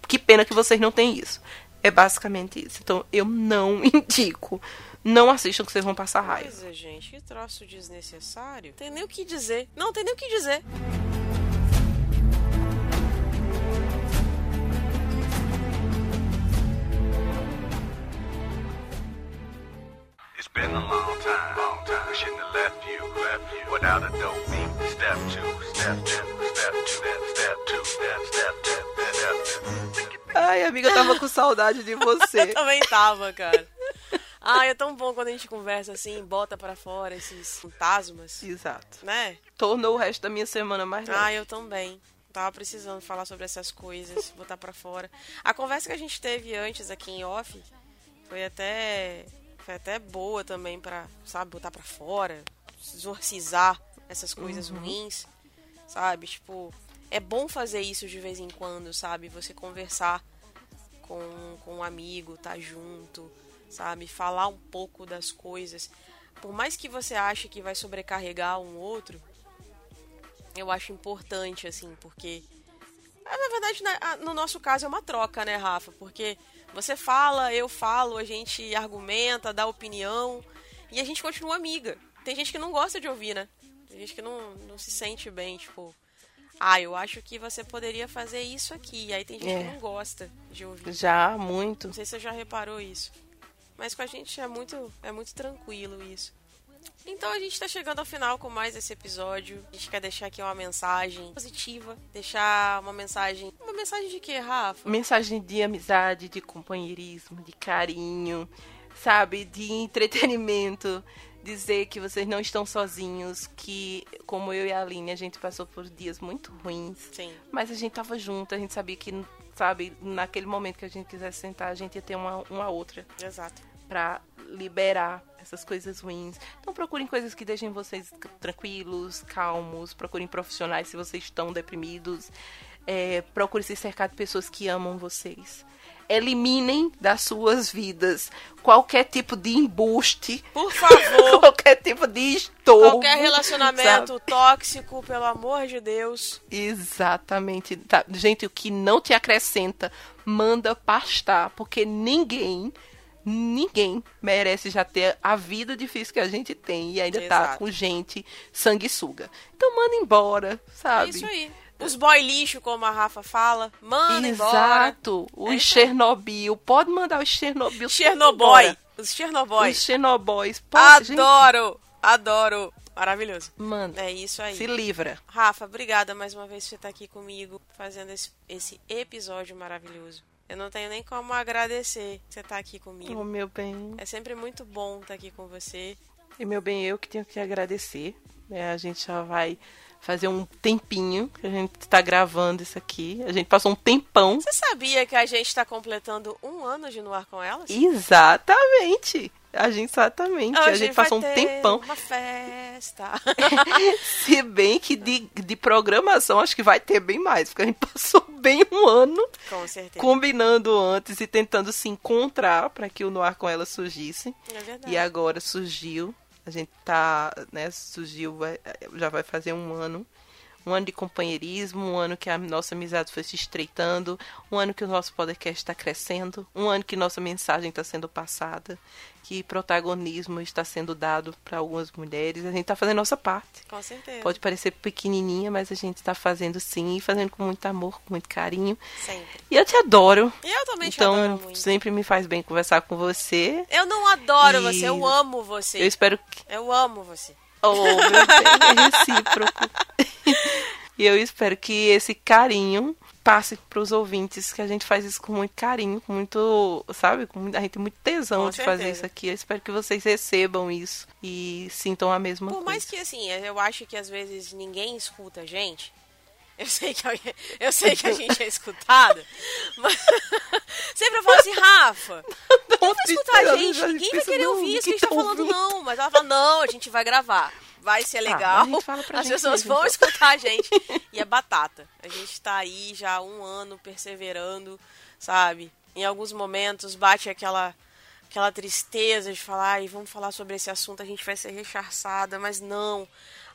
C: que pena que vocês não têm isso. É basicamente isso. Então eu não indico. Não assistam que vocês vão passar raiva.
B: Pois é, gente, que troço desnecessário. Tem nem o que dizer. Não, tem nem o que dizer.
E: Been a long time, long time. Shouldn't have left you, left you without a dope beat. Step two, step two, step two, step, step two, step, step, step.
C: Ai, amiga, eu tava com saudade de você.
B: Eu também tava, cara. Ai, é tão bom quando a gente conversa assim, bota pra fora esses fantasmas,
C: Exato.
B: né?
C: Tornou o resto da minha semana mais leve.
B: Ah, eu também. Tava precisando falar sobre essas coisas, botar pra fora. A conversa que a gente teve antes aqui em off foi até foi até boa também pra, sabe, botar pra fora, exorcizar essas coisas ruins, sabe? Tipo, é bom fazer isso de vez em quando, sabe? Você conversar com, com um amigo, tá junto, sabe? Falar um pouco das coisas. Por mais que você ache que vai sobrecarregar um outro, eu acho importante, assim, porque. Na verdade, no nosso caso é uma troca, né, Rafa? Porque você fala, eu falo, a gente argumenta, dá opinião e a gente continua amiga. Tem gente que não gosta de ouvir, né? Tem gente que não, não se sente bem, tipo. Ah, eu acho que você poderia fazer isso aqui. Aí tem gente
C: É.
B: que não gosta de ouvir.
C: Já, muito.
B: Não sei se você já reparou isso. Mas com a gente é muito, é muito tranquilo isso. Então a gente tá chegando ao final com mais esse episódio. A gente quer deixar aqui uma mensagem positiva. Deixar uma mensagem. Uma mensagem de quê, Rafa?
C: Mensagem de amizade, de companheirismo, de carinho, sabe? De entretenimento. Dizer que vocês não estão sozinhos, que, como eu e a Aline, a gente passou por dias muito ruins.
B: Sim.
C: Mas a gente tava junto, a gente sabia que, sabe, naquele momento que a gente quisesse sentar, a gente ia ter uma, uma outra
B: Exato.
C: pra liberar essas coisas ruins. Então procurem coisas que deixem vocês tranquilos, calmos, procurem profissionais se vocês estão deprimidos. É, procure se cercar de pessoas que amam vocês. Eliminem das suas vidas qualquer tipo de embuste,
B: Por favor,
C: qualquer tipo de estorvo.
B: qualquer relacionamento
C: sabe?
B: tóxico, pelo amor de Deus.
C: Exatamente. Tá, Gente, o que não te acrescenta, manda pastar, porque ninguém, ninguém merece já ter a vida difícil que a gente tem e ainda tá
B: Exato.
C: com gente sanguessuga. Então manda embora, sabe?
B: É isso aí. Os boy lixo, como a Rafa fala, manda embora.
C: Exato. O
B: É.
C: Chernobyl. Pode mandar o Chernobyl.
B: Chernoboy. Os Chernoboy.
C: Os Chernobyls. Pode, gente,
B: Adoro. Adoro. Maravilhoso.
C: Manda.
B: É isso aí.
C: Se livra.
B: Rafa, obrigada mais uma vez por você estar aqui comigo, fazendo esse, esse episódio maravilhoso. Eu não tenho nem como agradecer você estar aqui
C: Oh,
B: comigo.
C: meu bem.
B: É sempre muito bom estar aqui com você.
C: E meu bem, eu que tenho que agradecer. né? A gente já vai fazer um tempinho que a gente tá gravando isso aqui. A gente passou um tempão.
B: Você sabia que a gente está completando um ano de No Ar com Elas?
C: Exatamente. A gente exatamente. a
B: Hoje
C: gente
B: vai
C: passou um tempão.
B: Uma festa.
C: Se bem que de, de programação acho que vai ter bem mais, porque a gente passou bem um ano
B: com certeza.
C: combinando antes e tentando se encontrar para que o Noir com ela surgisse.
B: É verdade.
C: E agora surgiu. A gente tá, né, surgiu, vai- já vai fazer um ano. Um ano de companheirismo, um ano que a nossa amizade foi se estreitando, um ano que o nosso podcast está crescendo, um ano que nossa mensagem está sendo passada, que protagonismo está sendo dado para algumas mulheres. A gente está fazendo a nossa parte.
B: Com certeza.
C: Pode parecer pequenininha, mas a gente está fazendo sim, e fazendo com muito amor, com muito carinho.
B: Sempre.
C: E eu te adoro.
B: E eu também te
C: Então,
B: adoro muito.
C: sempre me faz bem conversar com você.
B: Eu não adoro
C: E-
B: você, eu amo você.
C: Eu espero que
B: Eu amo você.
C: Oh, meu bem, é recíproco. e eu espero que esse carinho passe pros ouvintes, que a gente faz isso com muito carinho, com muito, sabe? Com muito- a gente tem muito tesão
B: Com
C: de fazer
B: certeza.
C: isso aqui. Eu espero que vocês recebam isso e sintam a mesma
B: Por
C: coisa.
B: mais que, assim, eu acho que às vezes ninguém escuta a gente. Eu sei que, alguém- eu sei que a gente é escutada. Mas sempre eu falo assim, Rafa,
C: Não,
B: vai escutar a gente, ninguém vai querer ouvir isso que a
C: ninguém
B: gente tá
C: tá
B: falando, não. Mas ela fala, não, a gente vai gravar. Vai ser
C: Ah,
B: legal. As pessoas vão
C: então.
B: escutar a gente. E é batata. A gente tá aí já há um ano perseverando, sabe? Em alguns momentos bate aquela aquela tristeza de falar, e vamos falar sobre esse assunto, a gente vai ser rechaçada, mas não.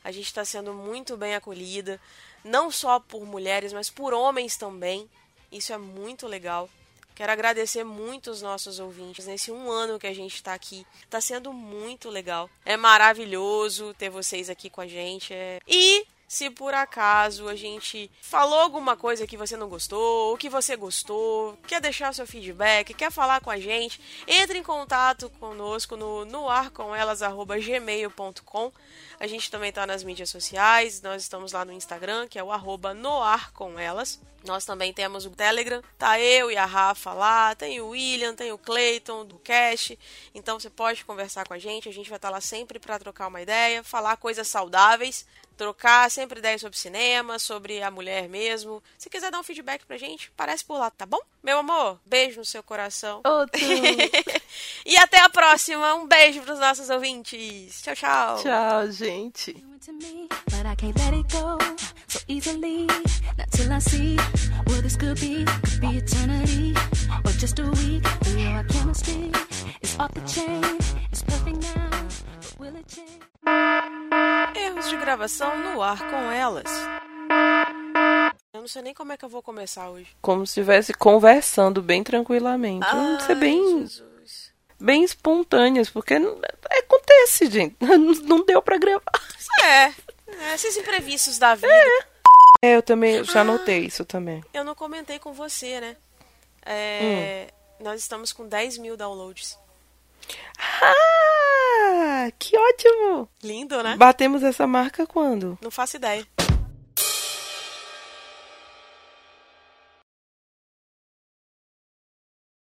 B: A gente está sendo muito bem acolhida, não só por mulheres, mas por homens também. Isso é muito legal. Quero agradecer muito os nossos ouvintes nesse um ano que a gente está aqui. Está sendo muito legal. É maravilhoso ter vocês aqui com a gente. é- E se por acaso a gente falou alguma coisa que você não gostou, ou que você gostou, quer deixar seu feedback, quer falar com a gente, entre em contato conosco no noarcomelas.gmail.com. A gente também está nas mídias sociais, nós estamos lá no Instagram, que é o arroba noarcomelas. Nós também temos o Telegram, tá eu e a Rafa lá, tem o William, tem o Clayton do Cash. Então você pode conversar com a gente, a gente vai estar lá sempre para trocar uma ideia, falar coisas saudáveis, trocar sempre ideias sobre cinema, sobre a mulher mesmo. Se quiser dar um feedback pra gente, parece por lá, tá bom? Meu amor, beijo no seu coração.
C: Outro.
B: e até a próxima. Um beijo pros nossos ouvintes. Tchau, tchau.
C: Tchau, gente.
F: off the chain. It's perfect now, but will it change?
B: Erros de gravação no ar com elas. Eu não sei nem como é que eu vou começar hoje.
C: Como se estivesse conversando bem tranquilamente. Vamos ser bem,
B: Jesus.
C: bem espontâneas, porque não- acontece, gente. Não deu pra gravar.
B: É, é, esses imprevistos da vida.
C: É, eu também já notei isso também.
B: Eu não comentei com você, né? É, Nós estamos com 10 mil downloads.
C: Ah, que ótimo!
B: Lindo, né?
C: Batemos essa marca quando?
B: Não faço ideia.